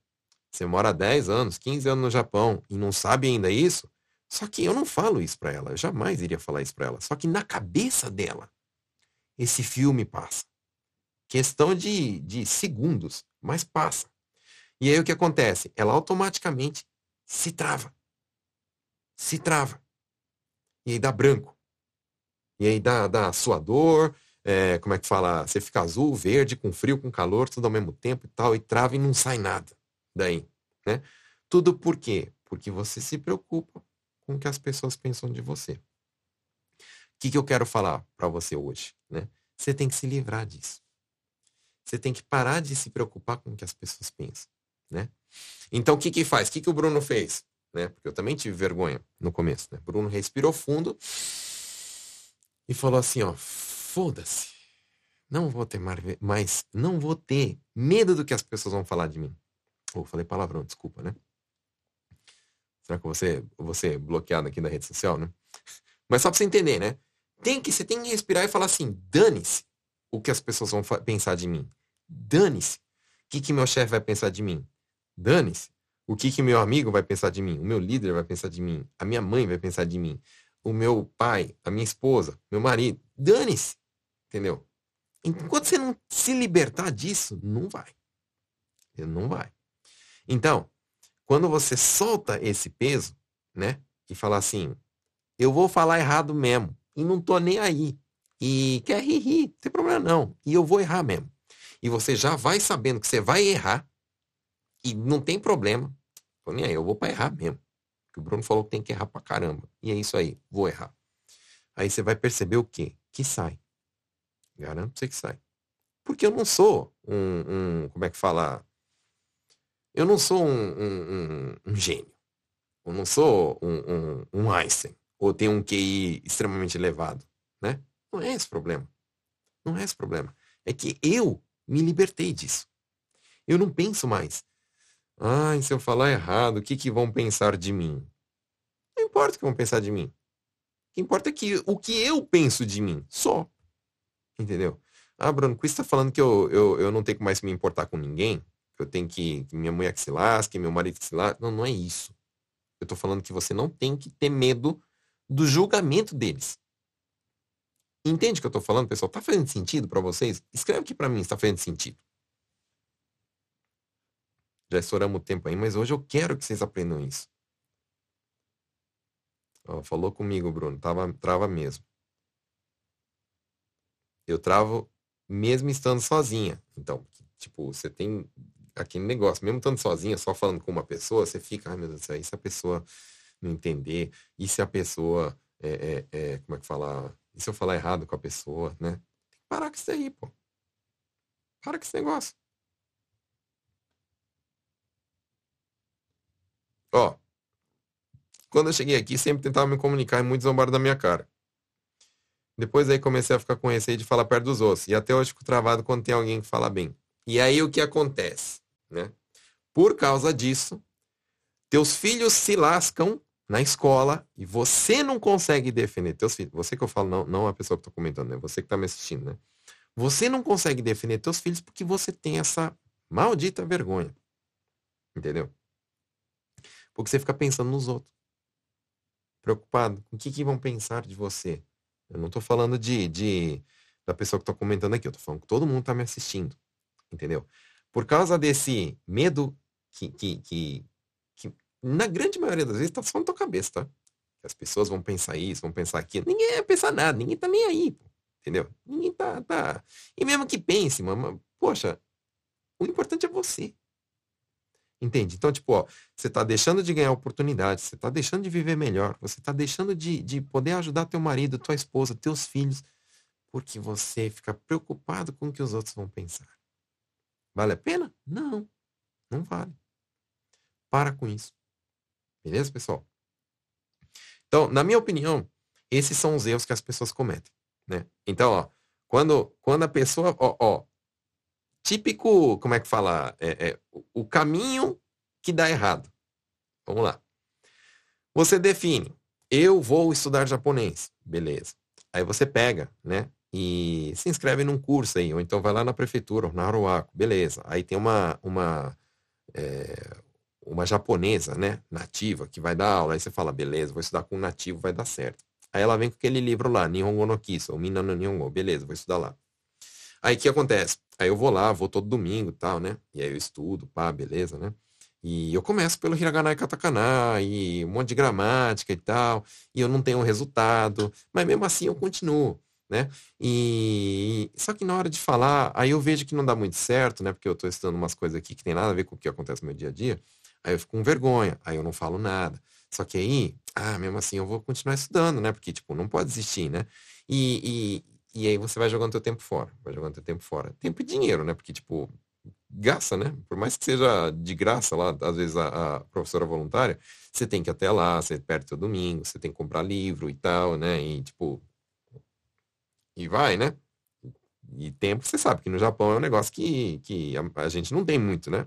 A: Você mora 10 anos, 15 anos no Japão e não sabe ainda isso? Só que eu não falo isso para ela, eu jamais iria falar isso para ela. Só que na cabeça dela, esse filme passa. Questão de, de segundos, mas passa. E aí o que acontece? Ela automaticamente se trava. Se trava. E aí dá branco. E aí dá, dá suador, é, como é que fala? Você fica azul, verde, com frio, com calor, tudo ao mesmo tempo e tal, e trava e não sai nada daí, né? Tudo por quê? Porque você se preocupa com o que as pessoas pensam de você. O que, que eu quero falar para você hoje, né? Você tem que se livrar disso. Você tem que parar de se preocupar com o que as pessoas pensam, né? Então, o que que faz? O que que o Bruno fez? Né? Porque eu também tive vergonha no começo, né? Bruno respirou fundo e falou assim, ó, foda-se. Não vou ter mais, não vou ter medo do que as pessoas vão falar de mim. Ou oh, falei palavrão, desculpa, né? Será que você você bloqueado aqui da rede social, né? Mas só pra você entender, né? Tem que, você tem que respirar e falar assim, dane-se o que as pessoas vão pensar de mim. Dane-se. O que, que meu chefe vai pensar de mim? Dane-se. O que, que meu amigo vai pensar de mim? O meu líder vai pensar de mim? A minha mãe vai pensar de mim? O meu pai, a minha esposa, meu marido? Dane-se. Entendeu? Enquanto você não se libertar disso, não vai. Não vai. Então, quando você solta esse peso, né? E fala assim, eu vou falar errado mesmo. E não tô nem aí. E quer rir, rir, não tem problema não. E eu vou errar mesmo. E você já vai sabendo que você vai errar. E não tem problema. Nem aí, eu vou para errar mesmo. Que o Bruno falou que tem que errar pra caramba. E é isso aí, vou errar. Aí você vai perceber o quê? Que sai. Garanto pra você que sai. Porque eu não sou um, um como é que fala? Eu não sou um, um, um gênio. Eu não sou um, Einstein. Ou tenho um QI extremamente elevado. Né? Não é esse problema. Não é esse problema. É que eu me libertei disso. Eu não penso mais. Ai, se eu falar errado, o que, que vão pensar de mim? Não importa o que vão pensar de mim. O que importa é que o que eu penso de mim, só. Entendeu? Ah, Bruno, isso está falando que eu, eu, eu não tenho mais me importar com ninguém? que eu tenho que, que minha mulher que se lasque, meu marido que se lasque. Não, não é isso. Eu estou falando que você não tem que ter medo do julgamento deles. Entende o que eu estou falando, pessoal? Tá fazendo sentido para vocês? Escreve aqui para mim se está fazendo sentido. Já estouramos o tempo aí, mas hoje eu quero que vocês aprendam isso. Ó, falou comigo, Bruno. Tava, trava mesmo. Eu travo mesmo estando sozinha. Então, tipo, você tem aquele negócio, mesmo estando sozinha, só falando com uma pessoa, você fica, ai meu Deus do céu, e se a pessoa não entender? E se a pessoa, é, é, é, como é que fala? E se eu falar errado com a pessoa, né? Tem que parar com isso aí, pô. Para com esse negócio. Ó, quando eu cheguei aqui, sempre tentava me comunicar e muito zombaram da minha cara. Depois aí comecei a ficar com receio de falar perto dos outros. E até hoje fico travado quando tem alguém que fala bem. E aí o que acontece? Né? Por causa disso, teus filhos se lascam na escola e você não consegue defender teus filhos. Você que eu falo, não, não a pessoa que estou comentando, né? Você que está me assistindo, né? Você não consegue defender teus filhos porque você tem essa maldita vergonha. Entendeu? Porque você fica pensando nos outros. Preocupado. O que, que vão pensar de você? Eu não estou falando de, de da pessoa que estou comentando aqui. Eu estou falando que todo mundo está me assistindo. Entendeu? Por causa desse medo que, que, que na grande maioria das vezes, tá só na tua cabeça, tá? As pessoas vão pensar isso, vão pensar aquilo. Ninguém vai pensar nada, ninguém tá nem aí, entendeu? Ninguém tá, tá. E mesmo que pense, mano, poxa, o importante é você. Entende? Então, tipo, ó, você tá deixando de ganhar oportunidades, você tá deixando de viver melhor, você tá deixando de, de poder ajudar teu marido, tua esposa, teus filhos, porque você fica preocupado com o que os outros vão pensar. Vale a pena? Não, não vale. Para com isso. Beleza, pessoal? Então, na minha opinião, esses são os erros que as pessoas cometem, né? Então, ó, quando, quando a pessoa, ó, ó típico, como é que fala? É, é, o caminho que dá errado. Vamos lá. Você define, eu vou estudar japonês. Beleza. Aí você pega, né? e se inscreve num curso aí, ou então vai lá na prefeitura, na Aruaco, beleza. Aí tem uma, uma, é, uma japonesa, né, nativa, que vai dar aula, aí você fala, beleza, vou estudar com um nativo, vai dar certo. Aí ela vem com aquele livro lá, Nihongo no Kiso, ou Minano Nihongo, beleza, vou estudar lá. Aí o que acontece? Aí eu vou lá, vou todo domingo e tal, né, e aí eu estudo, pá, beleza, né. E eu começo pelo hiragana e katakana, e um monte de gramática e tal, e eu não tenho resultado, mas mesmo assim eu continuo. né? E só que na hora de falar, aí eu vejo que não dá muito certo, né? Porque eu estou estudando umas coisas aqui que tem nada a ver com o que acontece no meu dia a dia. Aí eu fico com vergonha, aí eu não falo nada. Só que aí, ah, mesmo assim eu vou continuar estudando, né? Porque, tipo, não pode desistir, né? E, e, e aí você vai jogando teu tempo fora, vai jogando teu tempo fora. Tempo e dinheiro, né? Porque, tipo, gasta, né? Por mais que seja de graça lá, às vezes a, a, professora voluntária, você tem que ir até lá, você perde o domingo, você tem que comprar livro e tal, né? E tipo. E vai, né? E tempo, você sabe que no Japão é um negócio que, que a, a gente não tem muito, né?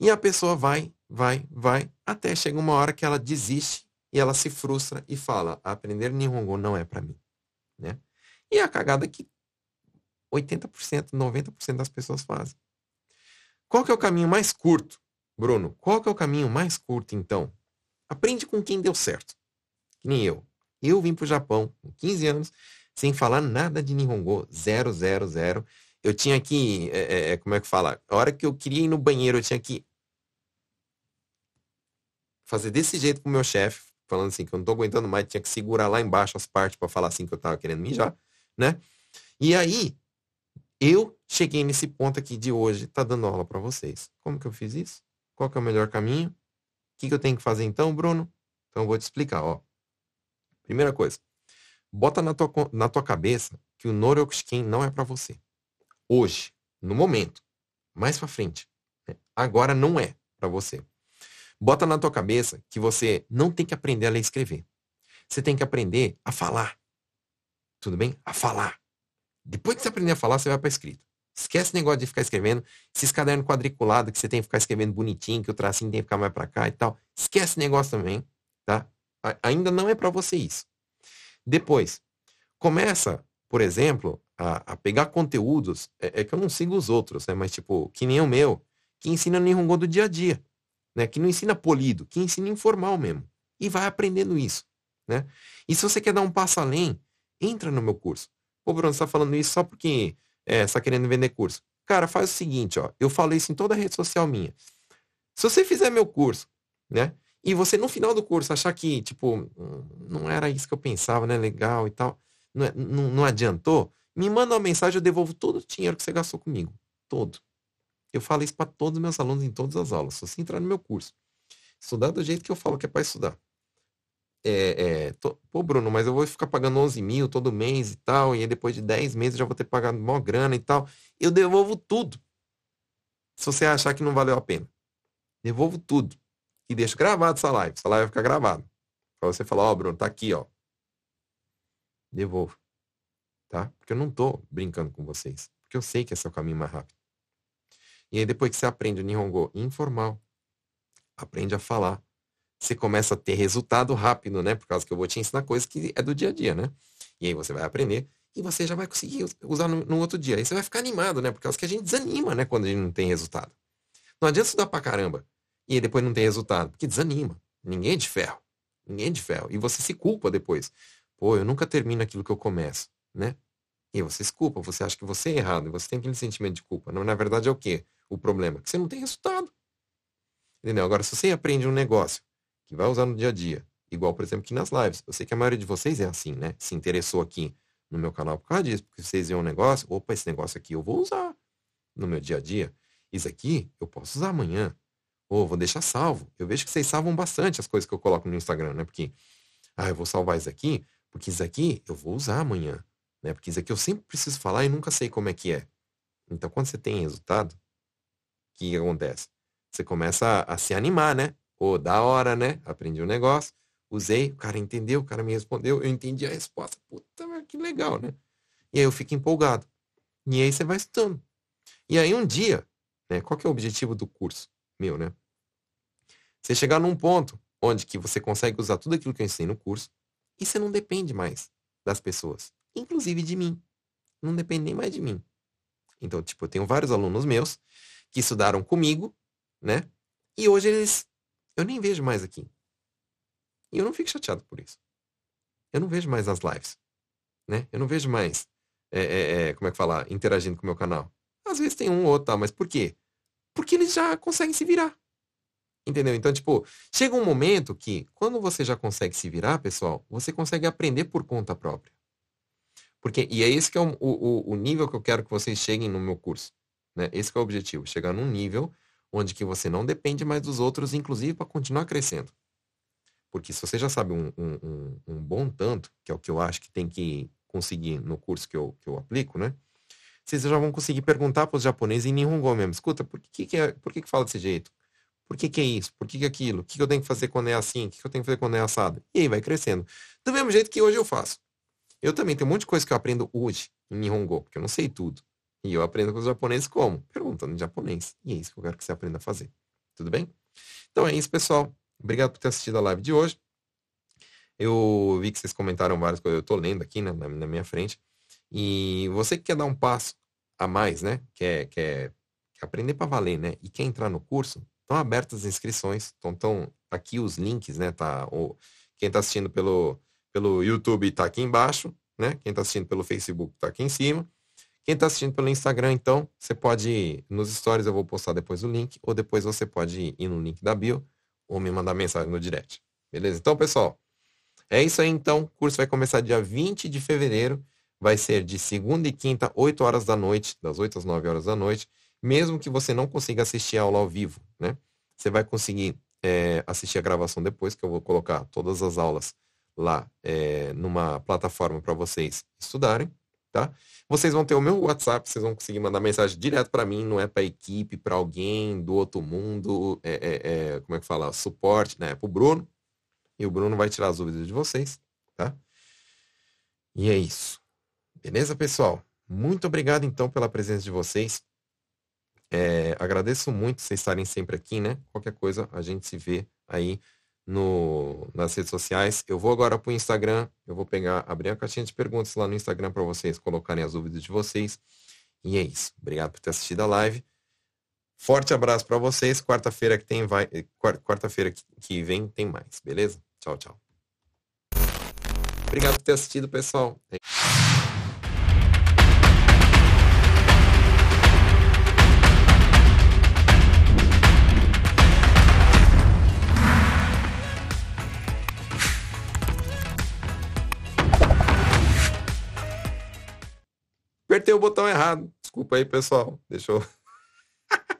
A: E a pessoa vai, vai, vai, até chega uma hora que ela desiste e ela se frustra e fala: aprender Nihongo não é para mim, né? E a cagada é que 80%, 90% das pessoas fazem. Qual que é o caminho mais curto, Bruno? Qual que é o caminho mais curto, então? Aprende com quem deu certo. Que nem eu. Eu vim para o Japão com 15 anos, sem falar nada de Nihongo, zero, zero, zero. Eu tinha que, é, é, é, como é que fala? A hora que eu queria ir no banheiro, eu tinha que fazer desse jeito com o meu chefe, falando assim, que eu não tô aguentando mais, tinha que segurar lá embaixo as partes para falar assim que eu tava querendo mijar, né? E aí, eu cheguei nesse ponto aqui de hoje, tá dando aula para vocês. Como que eu fiz isso? Qual que é o melhor caminho? O que, que eu tenho que fazer então, Bruno? Então eu vou te explicar, ó. Primeira coisa, bota na tua, na tua cabeça que o Norokushiken não é para você. Hoje, no momento, mais para frente. Né? Agora não é para você. Bota na tua cabeça que você não tem que aprender a ler e escrever. Você tem que aprender a falar. Tudo bem? A falar. Depois que você aprender a falar, você vai para escrita. Esquece o negócio de ficar escrevendo. Esses cadernos quadriculados que você tem que ficar escrevendo bonitinho, que o tracinho tem que ficar mais para cá e tal. Esquece negócio também, tá? Ainda não é para você isso. Depois, começa, por exemplo, a, a pegar conteúdos. É, é, que eu não sigo os outros, né? Mas tipo, que nem o meu, que ensina Nihongo do dia a dia, né? Que não ensina polido, que ensina informal mesmo. E vai aprendendo isso, né? E se você quer dar um passo além, entra no meu curso. Pô, Bruno, você tá falando isso só porque é, tá querendo vender curso. Cara, faz o seguinte, ó. Eu falo isso em toda a rede social minha. Se você fizer meu curso, né? E você no final do curso achar que, tipo, não era isso que eu pensava, né? Legal e tal. Não, é, não, não adiantou. Me manda uma mensagem, eu devolvo todo o dinheiro que você gastou comigo. Todo. Eu falo isso para todos os meus alunos em todas as aulas. Se você entrar no meu curso, estudar do jeito que eu falo que é para estudar, é, é, tô, pô, Bruno, mas eu vou ficar pagando 11 mil todo mês e tal, e depois de 10 meses já vou ter pagado maior grana e tal. Eu devolvo tudo. Se você achar que não valeu a pena. Devolvo tudo. E deixo gravado essa live. Essa live vai ficar gravada. Pra você falar, ó, oh, Bruno, tá aqui, ó. Devolvo. Tá? Porque eu não tô brincando com vocês. Porque eu sei que esse é o caminho mais rápido. E aí depois que você aprende o Nihongo informal, aprende a falar, você começa a ter resultado rápido, né? Por causa que eu vou te ensinar coisas que é do dia a dia, né? E aí você vai aprender e você já vai conseguir usar no, no outro dia. Aí você vai ficar animado, né? Por causa que a gente desanima, né? Quando a gente não tem resultado. Não adianta estudar pra caramba e aí depois não tem resultado, porque desanima. Ninguém é de ferro. Ninguém é de ferro. E você se culpa depois. Pô, eu nunca termino aquilo que eu começo, né? E você se culpa, você acha que você é errado, você tem aquele sentimento de culpa. Na verdade é o quê? O problema? Que você não tem resultado. Entendeu? Agora, se você aprende um negócio que vai usar no dia a dia. Igual, por exemplo, aqui nas lives. Eu sei que a maioria de vocês é assim, né? Se interessou aqui no meu canal por causa disso, porque vocês viram um negócio, opa, esse negócio aqui eu vou usar no meu dia a dia. Isso aqui eu posso usar amanhã. Ou vou deixar salvo. Eu vejo que vocês salvam bastante as coisas que eu coloco no Instagram, né? Porque, ah, eu vou salvar isso aqui, porque isso aqui eu vou usar amanhã. Né? Porque isso aqui eu sempre preciso falar e nunca sei como é que é. Então, quando você tem resultado, o que, acontece? Você começa a, a se animar, né? Pô, da hora, né? Aprendi um negócio, usei, o cara entendeu, o cara me respondeu, eu entendi a resposta. Puta, que legal, né? E aí eu fico empolgado. E aí você vai estudando. E aí um dia, né? Qual que é o objetivo do curso meu, né? Você chegar num ponto onde que você consegue usar tudo aquilo que eu ensinei no curso e você não depende mais das pessoas, inclusive de mim. Não depende nem mais de mim. Então, tipo, eu tenho vários alunos meus que estudaram comigo, né? E hoje eles eu nem vejo mais aqui. E eu não fico chateado por isso. Eu não vejo mais as lives. Né? Eu não vejo mais, é, é, é, como é que fala, interagindo com o meu canal. Às vezes tem um ou outro, tá, mas por quê? Porque eles já conseguem se virar. Entendeu? Então, tipo, chega um momento que, quando você já consegue se virar, pessoal, você consegue aprender por conta própria. Porque, e é esse que é o, o, o nível que eu quero que vocês cheguem no meu curso. Né? Esse é o objetivo, chegar num nível onde que você não depende mais dos outros, inclusive para continuar crescendo. Porque se você já sabe um, um, um, bom tanto, que é o que eu acho que tem que conseguir no curso que eu, que eu aplico, né? Vocês já vão conseguir perguntar para os japoneses em Nihongo mesmo. Escuta, por que, que, é, por que, que fala desse jeito? Por que, que é isso? Por que, que é aquilo? O que, que eu tenho que fazer quando é assim? O que, que eu tenho que fazer quando é assado? E aí vai crescendo. Do mesmo jeito que hoje eu faço. Eu também tenho um monte de coisa que eu aprendo hoje em Nihongo, porque eu não sei tudo. E eu aprendo com os japoneses como? Perguntando em japonês. E é isso que eu quero que você aprenda a fazer. Tudo bem? Então é isso, pessoal. Obrigado por ter assistido a live de hoje. Eu vi que vocês comentaram várias coisas, eu estou lendo aqui né, na, na, minha frente. E você que quer dar um passo a mais, né? Quer, quer, quer aprender para valer, né? E quer entrar no curso, estão abertas as inscrições. Então, estão aqui os links, né? Tá, quem está assistindo pelo, pelo YouTube está aqui embaixo, né? Quem está assistindo pelo Facebook está aqui em cima. Quem está assistindo pelo Instagram, então, você pode ir nos stories, eu vou postar depois o link, ou depois você pode ir no link da bio, ou me mandar mensagem no direct. Beleza? Então, pessoal, é isso aí então. O curso vai começar dia 20 de fevereiro. Vai ser de segunda e quinta, 8 horas da noite, das 8 às 9 horas da noite. Mesmo que você não consiga assistir a aula ao vivo, né? Você vai conseguir é, assistir a gravação depois, que eu vou colocar todas as aulas lá é, numa plataforma para vocês estudarem, tá? Vocês vão ter o meu WhatsApp, vocês vão conseguir mandar mensagem direto para mim, não é para equipe, para alguém do outro mundo, é, é, é, como é que fala? Suporte, né? Para o Bruno. E o Bruno vai tirar as dúvidas de vocês, tá? E é isso. Beleza, pessoal? Muito obrigado, então, pela presença de vocês. É, agradeço muito vocês estarem sempre aqui, né? Qualquer coisa, a gente se vê aí no, nas redes sociais. Eu vou agora para o Instagram, eu vou pegar, abrir a caixinha de perguntas lá no Instagram para vocês colocarem as dúvidas de vocês. E é isso. Obrigado por ter assistido a live. Forte abraço para vocês. Quarta-feira que tem vai, quarta-feira que vem tem mais, beleza? Tchau, tchau. Obrigado por ter assistido, pessoal. apertei o botão errado. Desculpa aí, pessoal. Deixa eu.